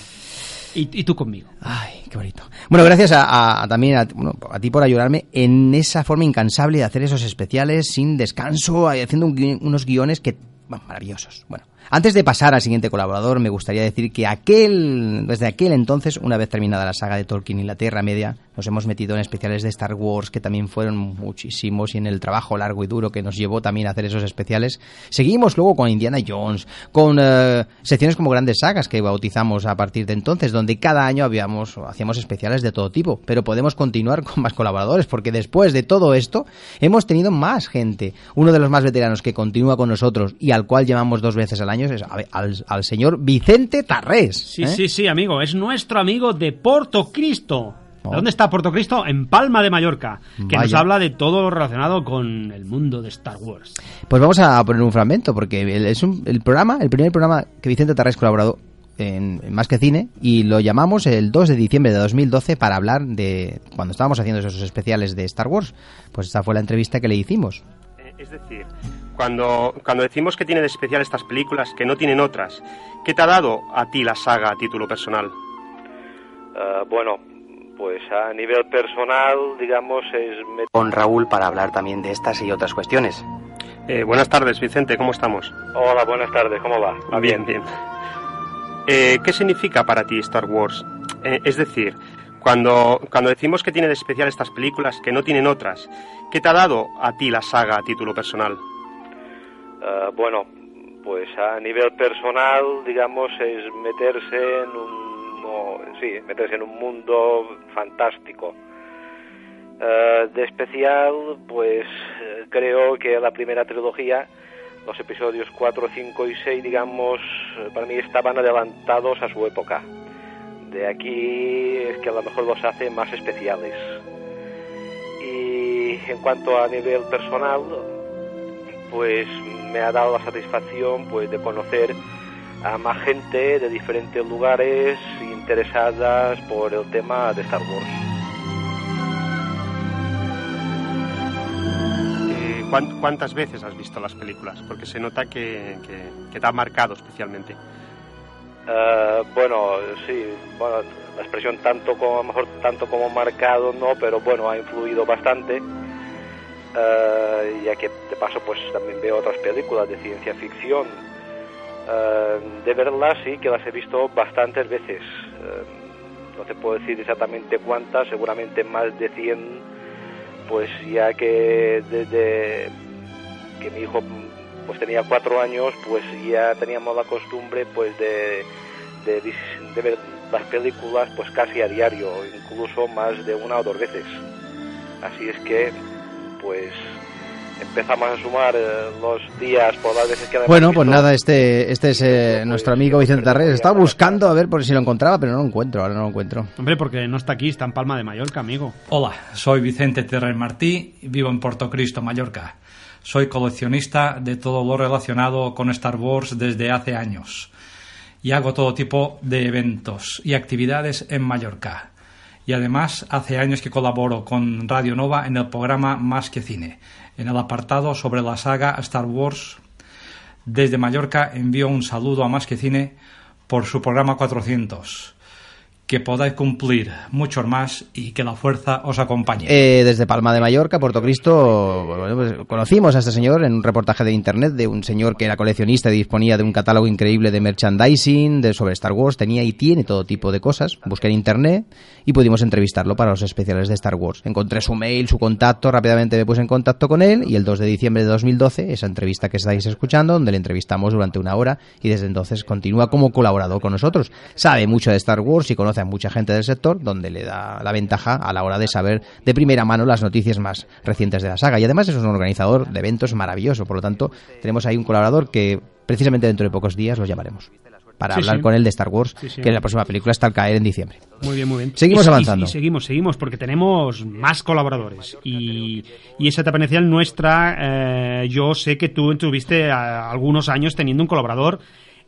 Y, y tú conmigo. Ay, qué bonito. Bueno, gracias a, también a, a ti por ayudarme en esa forma incansable de hacer esos especiales sin descanso, haciendo un unos guiones que bueno, maravillosos. Bueno, antes de pasar al siguiente colaborador, me gustaría decir que aquel, desde aquel entonces, una vez terminada la saga de Tolkien y la Tierra Media, nos hemos metido en especiales de Star Wars, que también fueron muchísimos, y en el trabajo largo y duro que nos llevó también a hacer esos especiales. Seguimos luego con Indiana Jones, con eh, secciones como grandes sagas que bautizamos a partir de entonces, donde cada año habíamos, hacíamos especiales de todo tipo. Pero podemos continuar con más colaboradores, porque después de todo esto, hemos tenido más gente. Uno de los más veteranos que continúa con nosotros y al cual llamamos dos veces al año es al, al señor Vicente Tarrés. Sí, ¿eh? sí, sí, amigo. Es nuestro amigo de Porto Cristo. ¿Dónde está Porto Cristo? En Palma de Mallorca. Que nos habla de todo lo relacionado con el mundo de Star Wars. Pues vamos a poner un fragmento, porque el- es un- el programa, el primer programa que Vicente Tarrés colaboró en, en Más que Cine, y lo llamamos el 2 de diciembre de 2012 para hablar de cuando estábamos haciendo esos especiales de Star Wars. Pues esta fue la entrevista que le hicimos. Eh, Es decir, cuando, cuando decimos que tiene de especial estas películas, que no tienen otras, ¿qué te ha dado a ti la saga a título personal? Ah, bueno, pues a nivel personal, digamos, es... Con Raúl para hablar también de estas y otras cuestiones. Eh, buenas tardes, Vicente, ¿cómo estamos? Hola, buenas tardes, ¿cómo va? Va bien, bien. Eh, ¿Qué significa para ti Star Wars? Eh, es decir, cuando, cuando decimos que tiene de especial estas películas, que no tienen otras, ¿qué te ha dado a ti la saga a título personal? Ah, bueno, pues a nivel personal, digamos, es meterse en un... no, sí, meterse en un mundo fantástico. Ah, de especial, pues eh, creo que la primera trilogía, los episodios 4, 5 y 6, digamos, eh, para mí estaban adelantados a su época. De aquí es que a lo mejor los hace más especiales. Y en cuanto a nivel personal, pues me ha dado la satisfacción pues de conocer a más gente de diferentes lugares interesadas por el tema de Star Wars. Eh, ¿cuán- ¿Cuántas veces has visto las películas? Porque se nota que, que- que te ha marcado especialmente. Eh, bueno, sí, bueno, la expresión tanto como, a lo mejor tanto como marcado no, pero bueno, ha influido bastante. Eh, ya que de paso pues también veo otras películas de ciencia ficción. Eh, de verlas sí que las he visto bastantes veces. Eh, no te puedo decir exactamente cuántas, seguramente más de 100, pues ya que desde que mi hijo pues tenía cuatro años, pues ya teníamos la costumbre pues de, de, de ver las películas pues casi a diario, incluso más de una o dos veces. Así es que pues empezamos a sumar eh, los días por las veces que Bueno, pues nada, este, este es eh, nuestro amigo Vicente Tarrés. Estaba buscando a ver por si lo encontraba, pero no lo encuentro, ahora no lo encuentro. Hombre, porque no está aquí, está en Palma de Mallorca, amigo. Hola, soy Vicente Terrer Martí vivo en Puerto Cristo, Mallorca. Soy coleccionista de todo lo relacionado con Star Wars desde hace años y hago todo tipo de eventos y actividades en Mallorca. Y además hace años que colaboro con Radio Nova en el programa Más que Cine, en el apartado sobre la saga Star Wars Desde Mallorca envío un saludo a Más que Cine por su programa 400. Que podáis cumplir muchos más y que la fuerza os acompañe. Eh, desde Palma de Mallorca, Puerto Cristo, pues, conocimos a este señor en un reportaje de internet de un señor que era coleccionista y disponía de un catálogo increíble de merchandising de sobre Star Wars, tenía y tiene todo tipo de cosas. Busqué en internet y pudimos entrevistarlo para los especiales de Star Wars. Encontré su mail, su contacto, rápidamente me puse en contacto con él y el 2 de diciembre de 2012, esa entrevista que estáis escuchando, donde le entrevistamos durante una hora y desde entonces continúa como colaborador con nosotros. Sabe mucho de Star Wars y conoce a mucha gente del sector, donde le da la ventaja a la hora de saber de primera mano las noticias más recientes de la saga. Y además es un organizador de eventos maravilloso, por lo tanto tenemos ahí un colaborador que precisamente dentro de pocos días lo llamaremos para Sí, hablar sí. con él de Star Wars, Sí, que la próxima película está al caer en diciembre. Muy bien, muy bien. Seguimos Y- avanzando. Y, seguimos, seguimos, porque tenemos más colaboradores. Y, y esa etapa inicial nuestra, eh, yo sé que tú tuviste eh, algunos años teniendo un colaborador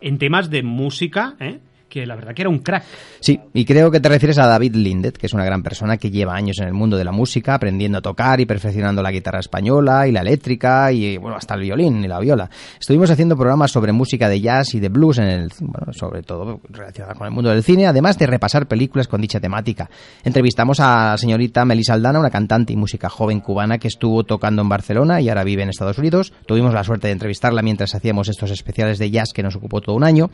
en temas de música, ¿eh? Que la verdad que era un crack. Sí, y creo que te refieres a David Lindet, que es una gran persona que lleva años en el mundo de la música, aprendiendo a tocar y perfeccionando la guitarra española y la eléctrica y bueno, hasta el violín y la viola. Estuvimos haciendo programas sobre música de jazz y de blues en el bueno, sobre todo relacionada con el mundo del cine, además de repasar películas con dicha temática. Entrevistamos a la señorita Melissa Aldana, una cantante y música joven cubana que estuvo tocando en Barcelona y ahora vive en Estados Unidos. Tuvimos la suerte de entrevistarla mientras hacíamos estos especiales de jazz que nos ocupó todo un año,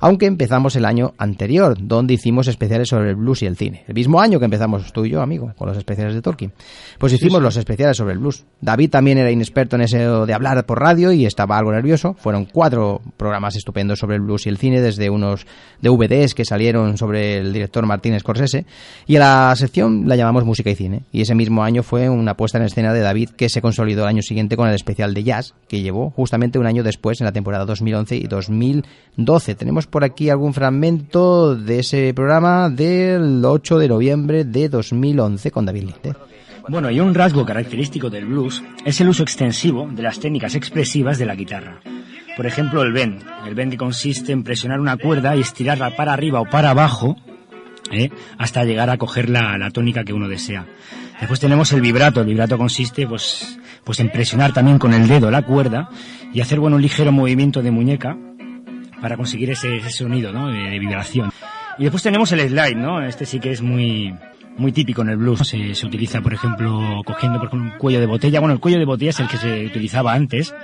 aunque empezamos el año anterior, donde hicimos especiales sobre el blues y el cine. El mismo año que empezamos tú y yo, amigo, con los especiales de Tolkien. Pues hicimos sí. los especiales sobre el blues. David también era inexperto en eso de hablar por radio y estaba algo nervioso. Fueron cuatro programas estupendos sobre el blues y el cine, desde unos DVDs que salieron sobre el director Martín Scorsese. Y a la sección la llamamos Música y Cine. Y ese mismo año fue una puesta en escena de David que se consolidó el año siguiente con el especial de jazz, que llevó justamente un año después en la temporada 2011 y 2012. Tenemos por aquí algún fragmento de ese programa del 8 de noviembre de 2011 con David Linde. Bueno, y un rasgo característico del blues es el uso extensivo de las técnicas expresivas de la guitarra. Por ejemplo, el bend. El bend que consiste en presionar una cuerda y estirarla para arriba o para abajo ¿eh? hasta llegar a coger la, la tónica que uno desea. Después tenemos el vibrato. El vibrato consiste pues, pues en presionar también con el dedo la cuerda y hacer bueno, un ligero movimiento de muñeca para conseguir ese, ese sonido ¿no? de, de vibración. Y después tenemos el slide, ¿no? Este sí que es muy, muy típico en el blues. Se, se utiliza, por ejemplo, cogiendo por ejemplo, un cuello de botella. Bueno, el cuello de botella es el que se utilizaba antes,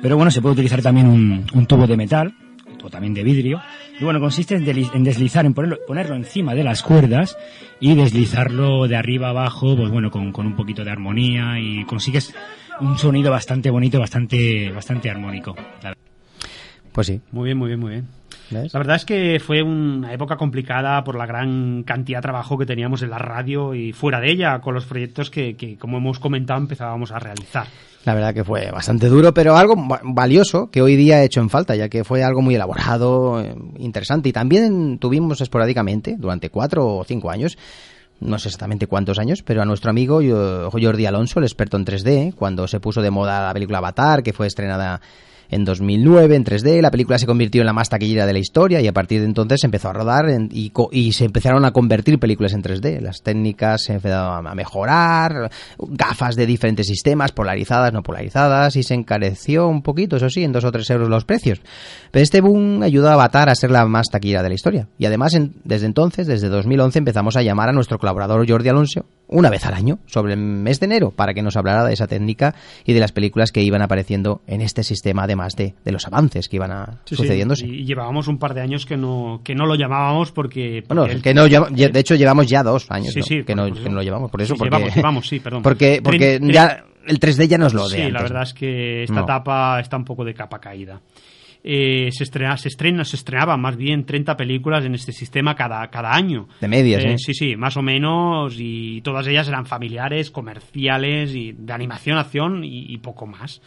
pero bueno, se puede utilizar también un, un tubo de metal o también de vidrio. Y bueno, consiste en, deslizar, en ponerlo, ponerlo encima de las cuerdas y deslizarlo de arriba abajo, pues bueno, con, con un poquito de armonía y consigues un sonido bastante bonito, bastante, bastante armónico. Pues sí. Muy bien, muy bien, muy bien. La verdad es que fue una época complicada por la gran cantidad de trabajo que teníamos en la radio y fuera de ella, con los proyectos que, que, como hemos comentado, empezábamos a realizar. La verdad que fue bastante duro, pero algo va- valioso que hoy día he hecho en falta, ya que fue algo muy elaborado, eh, interesante. Y también tuvimos esporádicamente, durante cuatro o cinco años, no sé exactamente cuántos años, pero a nuestro amigo Jordi Alonso, el experto en 3D, cuando se puso de moda la película Avatar, que fue estrenada en 2009 en 3D, la película se convirtió en la más taquillera de la historia y a partir de entonces empezó a rodar y, y se empezaron a convertir películas en 3D. Las técnicas se empezaron a mejorar, gafas de diferentes sistemas, polarizadas, no polarizadas, y se encareció un poquito, eso sí, en dos o tres euros los precios. Pero este boom ayudó a Avatar a ser la más taquillera de la historia. Y además, en- desde entonces, desde 2011, empezamos a llamar a nuestro colaborador Jordi Alonso una vez al año, sobre el mes de enero, para que nos hablara de esa técnica y de las películas que iban apareciendo en este sistema, además de, de los avances que iban a, Sí, sí, sucediéndose. y llevábamos un par de años que no, que no lo llamábamos porque... Bueno, él- que no, de hecho llevamos ya dos años Sí, ¿no? sí, que, no, por eso. que no lo llevamos, por eso, Sí, porque, llevamos, llevamos, sí, perdón. porque, porque ya el 3D ya nos lo de Sí, antes. la verdad es que esta No. etapa está un poco de capa caída. Eh, se, estrena, se, estrena, se estrenaban más bien 30 películas en este sistema cada, cada año. De medias, ¿eh? Sí, sí, más o menos, y todas ellas eran familiares, comerciales, y de animación, acción y, y poco más.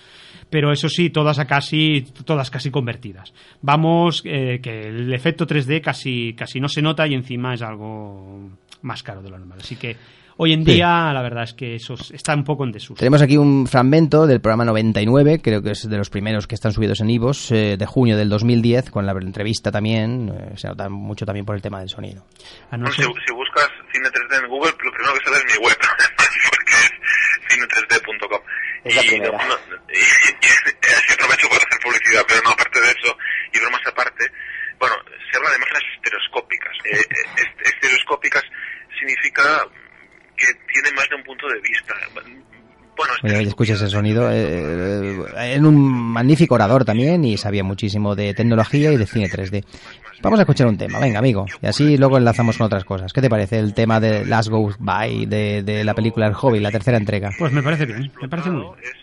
Pero eso sí, todas a casi, todas casi convertidas. Vamos, eh, que el efecto 3D casi, casi no se nota y encima es algo más caro de lo normal. Así que Hoy en día, sí. la verdad es que eso está un poco en desuso. Tenemos aquí un fragmento del programa 99, creo que es de los primeros que están subidos en Ivos, eh, de junio del 2010, con la entrevista también. Eh, se nota mucho también por el tema del sonido. Ah, no pues si, si, buscas Cine 3D en Google, lo primero que sale es mi web, [LAUGHS] porque es cine3d.com. Es la primera. Y, y, y, aprovecho para hacer publicidad, pero no, aparte de eso, y bromas aparte, bueno, se habla de imágenes estereoscópicas. Eh, eh estereoscópicas significa Oye, oye, escucha ese sonido. eh, eh, en un magnífico orador también y sabía muchísimo de tecnología y de cine 3D. Vamos a escuchar un tema, venga, amigo. Y así luego enlazamos con otras cosas. ¿Qué te parece el tema de Last Goes By de, de la película El Hobby, la tercera entrega? Pues me parece bien, me parece muy bien.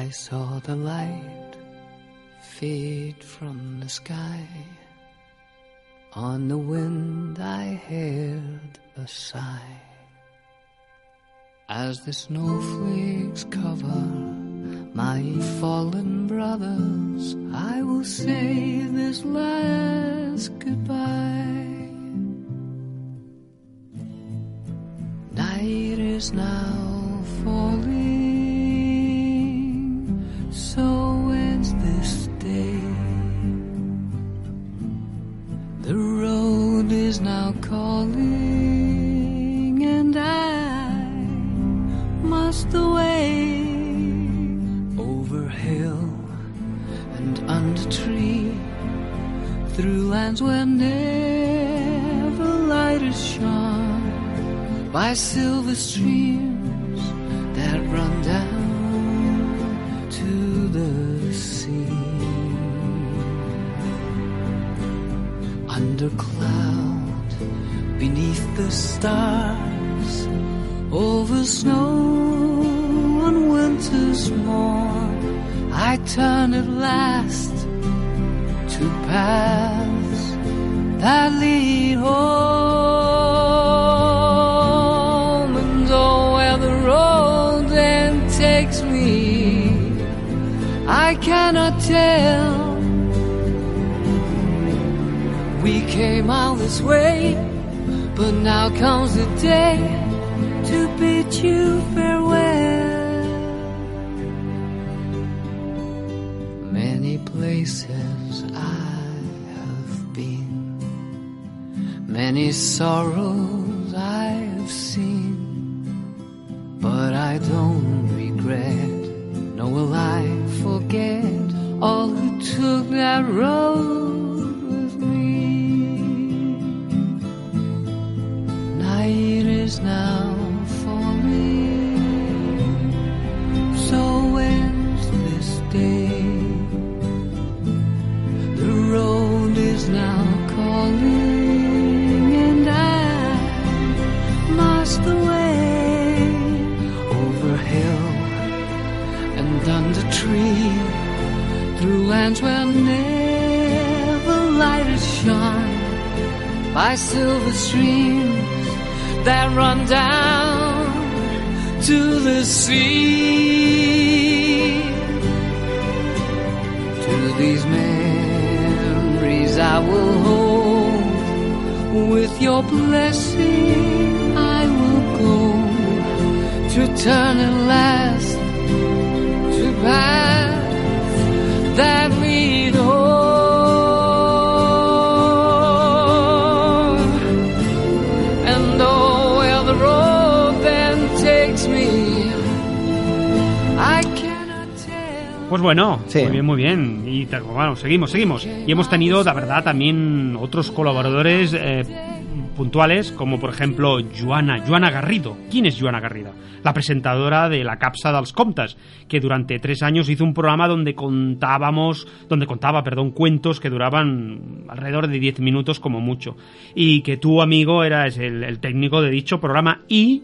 I saw the light fade from the sky. On the wind I heard a sigh. As the snowflakes cover my fallen brothers, I will say this last goodbye. Night is now falling. the street. But now comes the day to bid you farewell. Many places I have been, many sorrows I have seen, but I don't regret, nor will I forget all who took that road by silver streams that run down to the sea. To these memories I will hold. With your blessing, I will go to turn at last to paths that Pues bueno, muy bien, muy bien. Y bueno, seguimos, seguimos. Y hemos tenido, la verdad, también otros colaboradores eh, puntuales, como por ejemplo Joana, Joana Garrido. ¿Quién es Joana Garrido? La presentadora de La Capsa dels Comtes, que durante tres años hizo un programa donde contábamos, donde contaba, perdón, cuentos que duraban alrededor de 10 minutos como mucho. Y que tú, amigo, eras el, el técnico de dicho programa y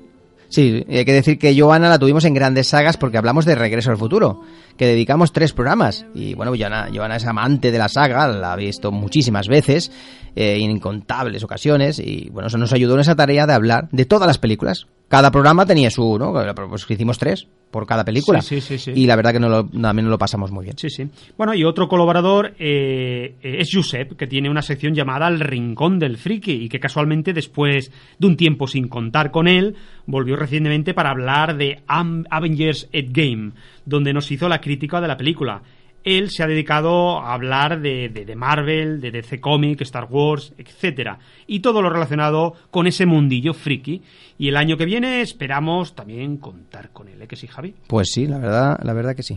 Sí, hay que decir que Joana la tuvimos en grandes sagas porque hablamos de Regreso al Futuro, que dedicamos tres programas. Y bueno, Joana, Joana es amante de la saga, la ha visto muchísimas veces, eh, en incontables ocasiones, y bueno, eso nos ayudó en esa tarea de hablar de todas las películas. Cada programa tenía su, ¿no? Pues hicimos tres por cada película. Sí, sí, sí, sí. Y la verdad que no lo, también lo pasamos muy bien. Sí, sí. Bueno, y otro colaborador eh, es Josep, que tiene una sección llamada El Rincón del Friki y que casualmente después de un tiempo sin contar con él, volvió recientemente para hablar de Am- Avengers Endgame, donde nos hizo la crítica de la película. él se ha dedicado a hablar de, de, de Marvel, de DC Comics, Star Wars, etcétera, y todo lo relacionado con ese mundillo friki. Y el año que viene esperamos también contar con él, ¿eh? que sí, Javi? Pues sí, la verdad, la verdad que sí.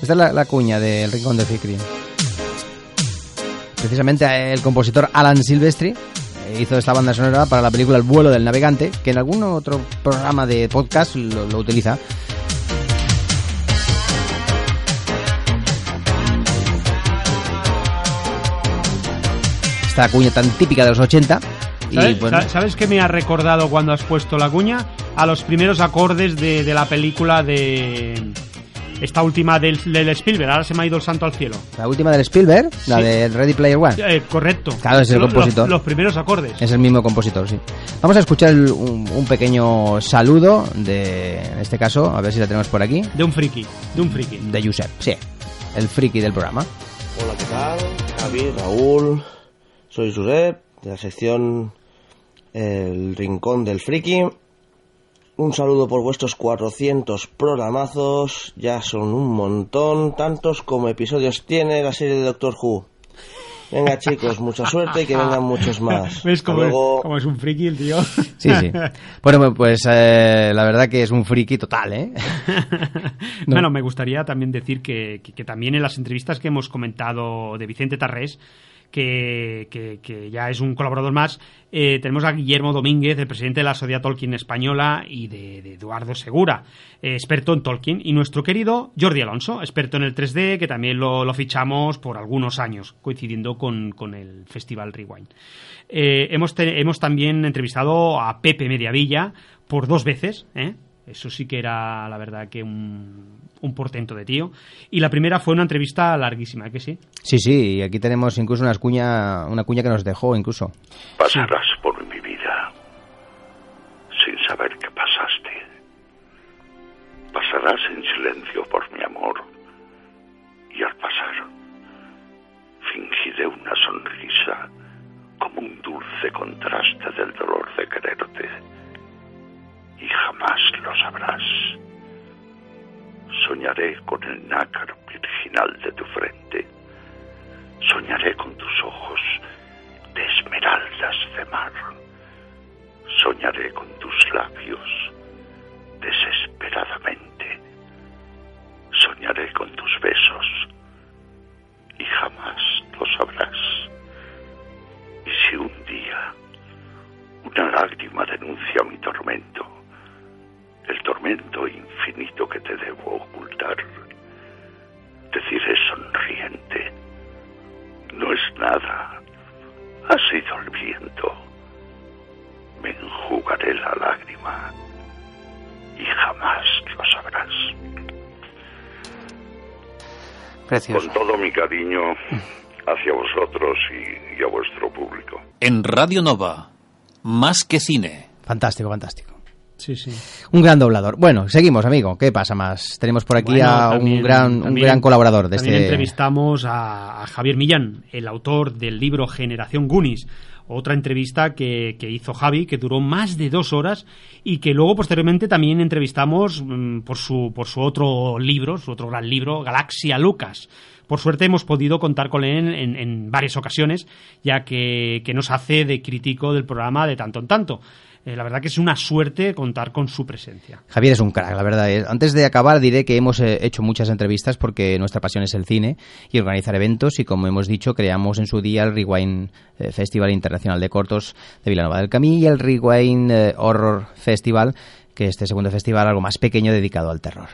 Esta es la, cuña del Rincón de Friki. Precisamente eh, el compositor Alan Silvestri eh, hizo esta banda sonora para la película El vuelo del navegante, que en algún otro programa de podcast lo utiliza. Esta cuña tan típica de los 80. Y, ¿Sabes, bueno, sa- ¿Sabes qué me ha recordado cuando has puesto la cuña? A los primeros acordes de, de la película de... Esta última del, del Spielberg, ahora se me ha ido el santo al cielo. la última del Spielberg, la Sí. de Ready Player One. Eh, correcto. Claro, es el Los- compositor. Los, los primeros acordes. Es el mismo compositor, sí. Vamos a escuchar el- un, un pequeño saludo de, en este caso, a ver si la tenemos por aquí, De un friki, de un friki. de Josep, sí, el friki del programa. Hola, ¿qué tal? Javi, Raúl, soy Josep, de la sección El Rincón del Friki. Un saludo por vuestros 400 programazos, ya son un montón, tantos como episodios tiene la serie de Doctor Who. Venga chicos, mucha suerte y que vengan muchos más. [LAUGHS] ¿Ves cómo, es, luego. cómo es un friki el tío? Sí, sí. Bueno, pues eh, la verdad que es un friki total, ¿eh? [LAUGHS] No. Bueno, me gustaría también decir que, que- que también en las entrevistas que hemos comentado de Vicente Tarrés, que, ya es un colaborador más, eh, tenemos a Guillermo Domínguez, el presidente de la Sociedad Tolkien Española, y de, Eduardo Segura, eh, experto en Tolkien, y nuestro querido Jordi Alonso, experto en el 3D, que también lo, fichamos por algunos años, coincidiendo con, con el Festival Rewind. Eh, hemos, hemos también entrevistado a Pepe Mediavilla por dos veces, ¿eh? Eso sí que era, la verdad, que un, un portento de tío. Y la primera fue una entrevista larguísima, ¿eh que sí? Sí, sí, y aquí tenemos incluso una cuña, una cuña que nos dejó incluso. Pasarás por mi vida sin saber que pasaste. Pasarás en silencio por mi amor y al pasar fingiré una sonrisa como un dulce contraste del dolor de quererte y jamás lo sabrás. Soñaré con el nácar virginal de tu frente. Soñaré con tus ojos de esmeraldas de mar. Soñaré con tus labios desesperadamente. Soñaré con tus besos y jamás lo sabrás. Y si un día una lágrima denuncia mi tormento, el tormento infinito que te debo ocultar, deciré sonriente, no es nada, ha sido el viento. Me enjugaré la lágrima y jamás lo sabrás. Precioso. Con todo mi cariño hacia vosotros y, y a vuestro público. En Radio Nova, más que cine. Fantástico, fantástico. Sí, sí. Un gran doblador. Bueno, seguimos, amigo. ¿Qué pasa más? Tenemos por aquí Bueno, a también- un gran, un gran colaborador de también este. entrevistamos a, a Javier Millán, el autor del libro Generación Goonies. Otra entrevista que, que hizo Javi, que duró más de dos horas y que luego posteriormente también entrevistamos mm, por, su, por su otro libro, su otro gran libro, Galaxia Lucas. Por suerte hemos podido contar con él en, en varias ocasiones, ya que, que nos hace de crítico del programa de tanto en tanto. Eh, la verdad que es una suerte contar con su presencia. Javier es un crack, la verdad. es. Antes de acabar diré que hemos eh, hecho muchas entrevistas porque nuestra pasión es el cine y organizar eventos y como hemos dicho creamos en su día el Rewind eh, Festival Internacional de Cortos de Vilanova del Camí y el Rewind eh, Horror Festival que es este segundo festival algo más pequeño dedicado al terror.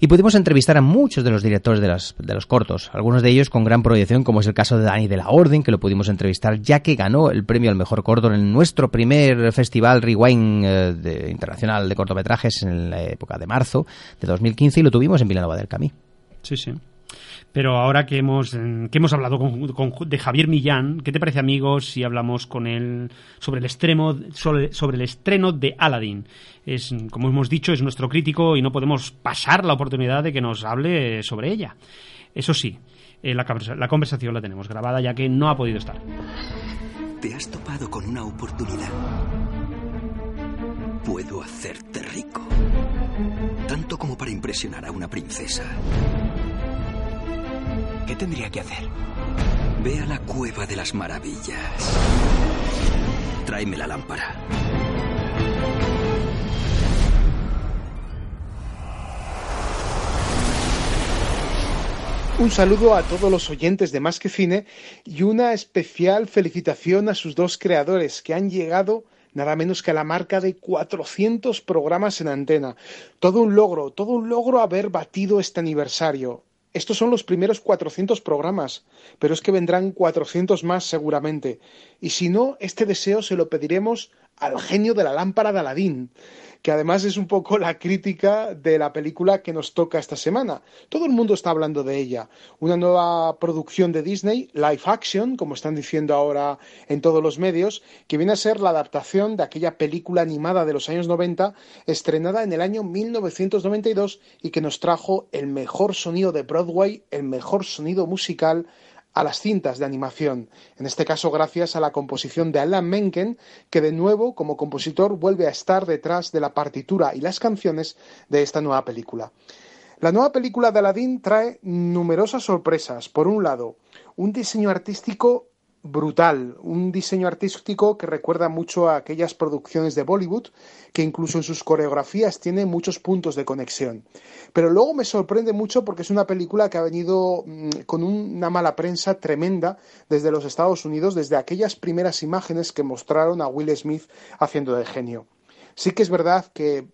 Y pudimos entrevistar a muchos de los directores de, las- de los cortos, algunos de ellos con gran proyección, como es el caso de Dani de la Orden, que lo pudimos entrevistar ya que ganó el premio al mejor corto en nuestro primer festival Rewind eh, internacional de cortometrajes en la época de marzo de 2015 y lo tuvimos en Vilanova del Camí. Sí, sí. Pero ahora que hemos, mm, que hemos hablado con, con- de Javier Millán, ¿qué te parece, amigos, si hablamos con él sobre el extremo, sobre, sobre el estreno de Aladdin? Es, como hemos dicho, es nuestro crítico y no podemos pasar la oportunidad de que nos hable sobre ella. Eso sí, eh, la, la conversación la tenemos grabada ya que no ha podido estar. Te has topado con una oportunidad. Puedo hacerte rico. Tanto como para impresionar a una princesa. ¿Qué tendría que hacer? Ve a la cueva de las maravillas. Tráeme la lámpara. Un saludo a todos los oyentes de Más que Cine y una especial felicitación a sus dos creadores que han llegado nada menos que a la marca de 400 programas en antena. Todo un logro, todo un logro haber batido este aniversario. Estos son los primeros 400 programas, pero es que vendrán 400 más seguramente. Y si no, este deseo se lo pediremos al genio de la lámpara de Aladín que además es un poco la crítica de la película que nos toca esta semana. Todo el mundo está hablando de ella. Una nueva producción de Disney, live action, como están diciendo ahora en todos los medios, que viene a ser la adaptación de aquella película animada de los años 90, estrenada en el año 1992 y que nos trajo el mejor sonido de Broadway, el mejor sonido musical a las cintas de animación, en este caso gracias a la composición de Alan Menken, que de nuevo como compositor vuelve a estar detrás de la partitura y las canciones de esta nueva película. La nueva película de Aladdin trae numerosas sorpresas. Por un lado, un diseño artístico brutal, un diseño artístico que recuerda mucho a aquellas producciones de Bollywood, que incluso en sus coreografías tiene muchos puntos de conexión. Pero luego me sorprende mucho porque es una película que ha venido mm, con una mala prensa tremenda desde los Estados Unidos, desde aquellas primeras imágenes que mostraron a Will Smith haciendo de genio. Sí que es verdad que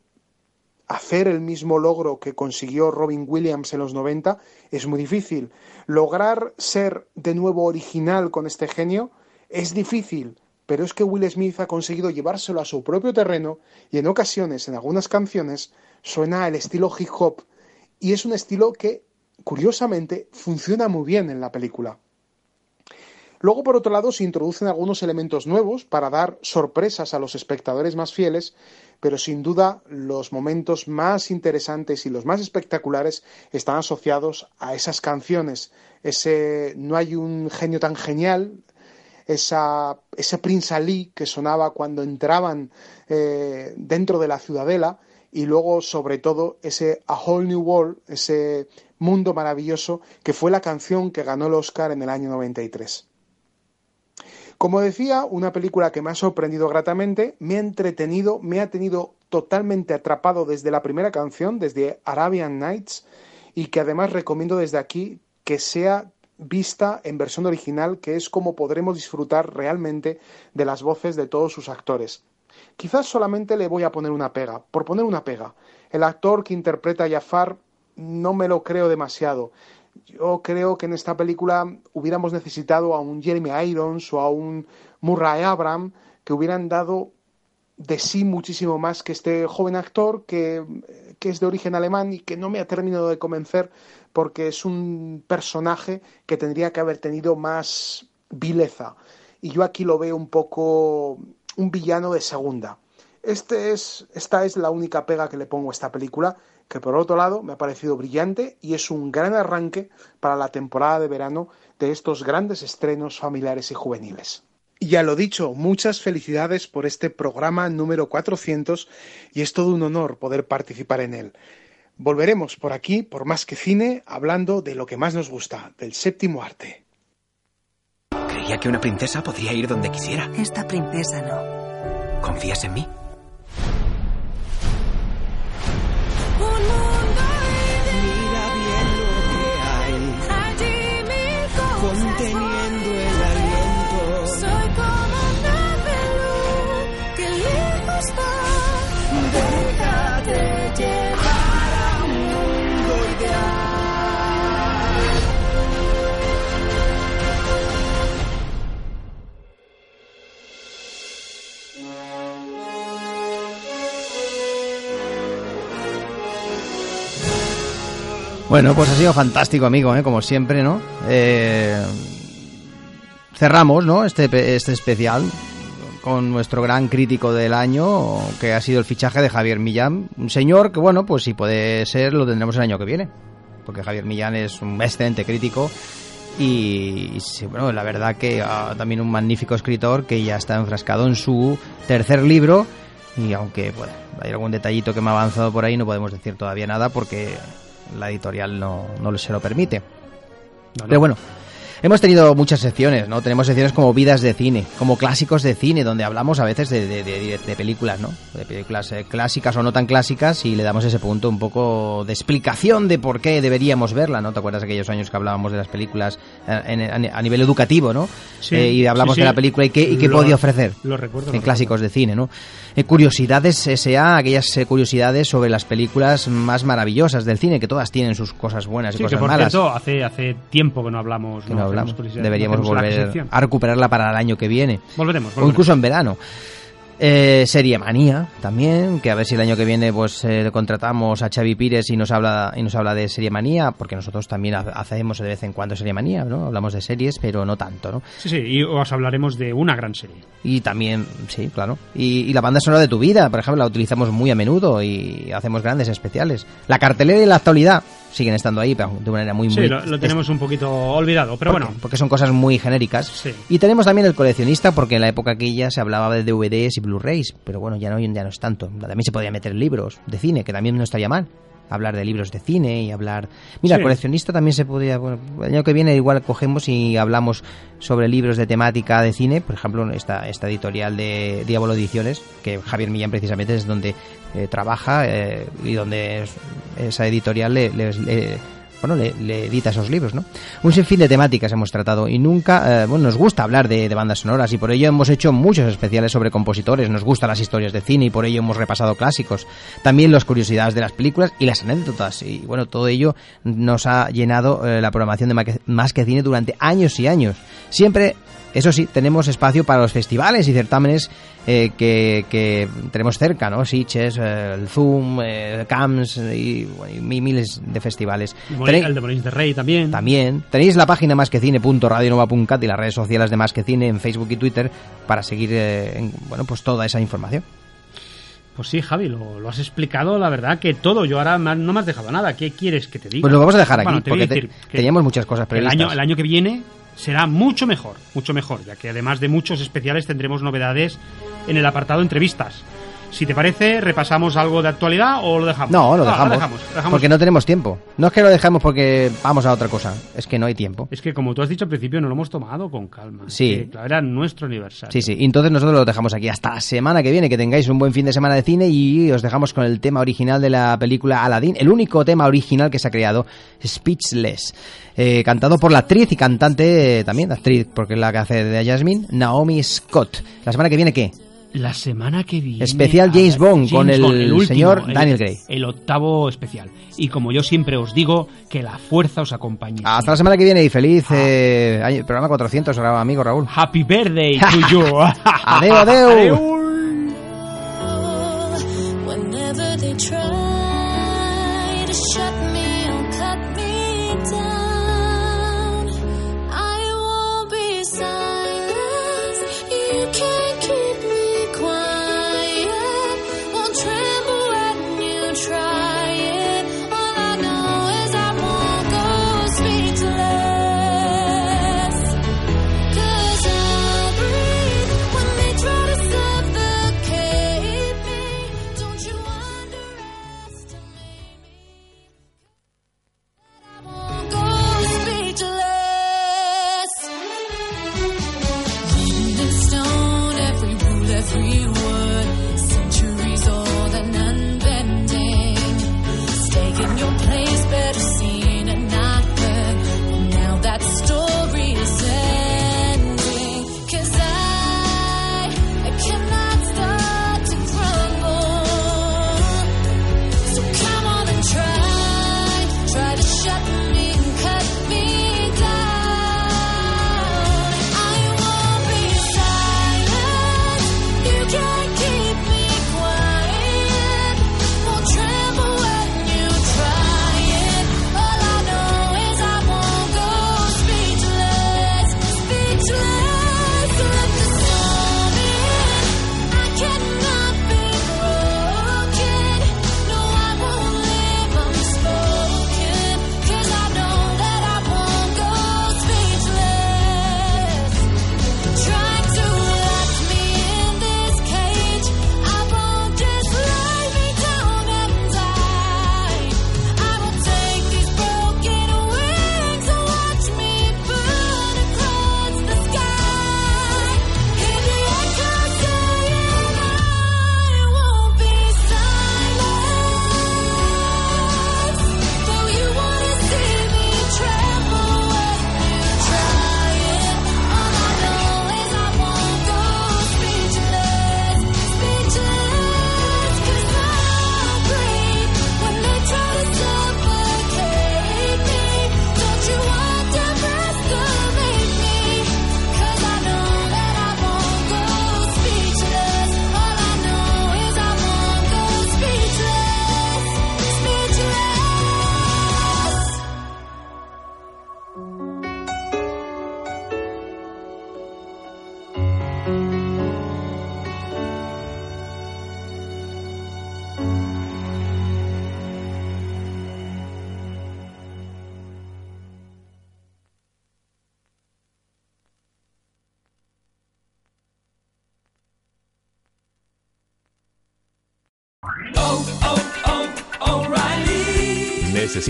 hacer el mismo logro que consiguió Robin Williams en los 90 es muy difícil. Lograr ser de nuevo original con este genio es difícil, pero es que Will Smith ha conseguido llevárselo a su propio terreno y en ocasiones, en algunas canciones, suena el estilo hip hop y es un estilo que, curiosamente, funciona muy bien en la película. Luego, por otro lado, se introducen algunos elementos nuevos para dar sorpresas a los espectadores más fieles, pero sin duda los momentos más interesantes y los más espectaculares están asociados a esas canciones. Ese no hay un genio tan genial, esa, ese Prince Ali que sonaba cuando entraban eh, dentro de la ciudadela y luego sobre todo ese A Whole New World, ese mundo maravilloso que fue la canción que ganó el Oscar en el año 93. Como decía, una película que me ha sorprendido gratamente, me ha entretenido, me ha tenido totalmente atrapado desde la primera canción, desde Arabian Nights, y que además recomiendo desde aquí que sea vista en versión original, que es como podremos disfrutar realmente de las voces de todos sus actores. Quizás solamente le voy a poner una pega, por poner una pega. El actor que interpreta a Jafar no me lo creo demasiado. Yo creo que en esta película hubiéramos necesitado a un Jeremy Irons o a un Murray Abram que hubieran dado de sí muchísimo más que este joven actor que, que, es de origen alemán y que no me ha terminado de convencer porque es un personaje que tendría que haber tenido más vileza. Y yo aquí lo veo un poco un villano de segunda. Este es, esta es la única pega que le pongo a esta película que por otro lado me ha parecido brillante y es un gran arranque para la temporada de verano de estos grandes estrenos familiares y juveniles. Y ya lo dicho, muchas felicidades por este programa número 400 y es todo un honor poder participar en él. Volveremos por aquí, por más que cine, hablando de lo que más nos gusta, del séptimo arte. Creía que una princesa podría ir donde quisiera. Esta princesa no. ¿Confías en mí? Conteniendo Bueno, pues ha sido fantástico, amigo, ¿eh? como siempre, ¿no? Eh, cerramos, ¿no? Este, este especial con nuestro gran crítico del año, que ha sido el fichaje de Javier Millán. Un señor que, bueno, pues si puede ser, lo tendremos el año que viene. Porque Javier Millán es un excelente crítico y, y bueno, la verdad que ah, también un magnífico escritor que ya está enfrascado en su tercer libro. Y aunque bueno, hay algún detallito que me ha avanzado por ahí, no podemos decir todavía nada porque la editorial no, no se lo permite. Pero bueno, hemos tenido muchas secciones, ¿no? Tenemos secciones como Vidas de Cine, como Clásicos de Cine, donde hablamos a veces de, de- de- de películas, ¿no? De películas eh, clásicas o no tan clásicas y le damos ese punto un poco de explicación de por qué deberíamos verla, ¿no? ¿Te acuerdas de aquellos años que hablábamos de las películas eh, en- en- a nivel educativo, ¿no? Sí, Eh, y hablamos sí, de la película y qué, y qué Lo- podía ofrecer. lo recuerdo, En lo clásicos de cine, ¿no? Eh, curiosidades S.A., aquellas eh, curiosidades sobre las películas más maravillosas del cine, que todas tienen sus cosas buenas y Sí, que cosas por malas. cierto, hace, hace tiempo que no hablamos. que no hablamos. Deberíamos no la volver a recuperarla para el año que viene. Volveremos, O volveremos. incluso en verano. Eh, Serie Manía también, que a ver si el año que viene pues eh, contratamos a Xavi Pires y nos habla y nos habla de Serie Manía, porque nosotros también ha- hacemos de vez en cuando Serie Manía, ¿no? Hablamos de series, pero no tanto, ¿no? Sí, sí, y os hablaremos de una gran serie. Y también, sí, claro. Y, y la banda sonora de tu vida, por ejemplo, la utilizamos muy a menudo y hacemos grandes especiales. La cartelera y la actualidad siguen estando ahí, pero de una manera muy, Sí, muy... lo, lo tenemos un poquito olvidado, pero bueno. porque son cosas muy genéricas. Y tenemos también el coleccionista, porque en la época aquella se hablaba de DVDs y Blu-rays, pero bueno, ya no, ya no es tanto. También se podía meter libros de cine, que también no estaría mal. Hablar de libros de cine y hablar. Mira, Sí. coleccionista también se podría. Bueno, el año que viene igual cogemos y hablamos sobre libros de temática de cine. Por ejemplo, esta, esta editorial de Diablo Ediciones, que Javier Millán precisamente es donde eh, trabaja eh, y donde es- esa editorial le, le- le- bueno, le, edita esos libros, ¿no? Un sinfín de temáticas hemos tratado y nunca, eh, bueno, nos gusta hablar de, bandas sonoras y por ello hemos hecho muchos especiales sobre compositores, nos gustan las historias de cine y por ello hemos repasado clásicos, también las curiosidades de las películas y las anécdotas y bueno, todo ello nos ha llenado eh, la programación de Más que Cine durante años y años. Siempre eso sí, tenemos espacio para los festivales y certámenes eh, que, que tenemos cerca, ¿no? Sitges, eh, el Zoom, eh, CAMS y, bueno, y mi- miles de festivales. Tenéis- El de Molins de Rey también. también tenéis la página másquecine.radionova.cat y las redes sociales de Más que Cine en Facebook y Twitter para seguir eh, en- bueno pues toda esa información. Pues sí, Javi, lo, lo has explicado, la verdad, que todo. Yo ahora no me has dejado nada. ¿Qué quieres que te diga? Pues lo vamos a dejar aquí Bueno, te voy porque te- teníamos muchas cosas el previstas. año, el año que viene será mucho mejor, mucho mejor, ya que además de muchos especiales tendremos novedades en el apartado entrevistas. Si te parece, repasamos algo de actualidad o lo dejamos. No, lo Ah, dejamos, dejamos, dejamos. porque no tenemos tiempo. No es que lo dejamos porque vamos a otra cosa, es que no hay tiempo. Es que como tú has dicho al principio, no lo hemos tomado con calma. Sí. Que, claro, era nuestro aniversario. Sí, sí. Y entonces nosotros lo dejamos aquí hasta la semana que viene. Que tengáis un buen fin de semana de cine y os dejamos con el tema original de la película Aladdin. El único tema original que se ha creado, Speechless. eh, cantado por la actriz y cantante eh, también, actriz, porque es la que hace de Jasmine, Naomi Scott. La semana que viene, ¿qué? La semana que viene. Especial James Bond con el último, señor el- Daniel Gray. El octavo especial. Y como yo siempre os digo, que la fuerza os acompañe. Hasta la semana que viene y feliz eh, año- programa 400, ahora, amigo Raúl. Happy birthday to [LAUGHS] you. adeu, adeu. Whenever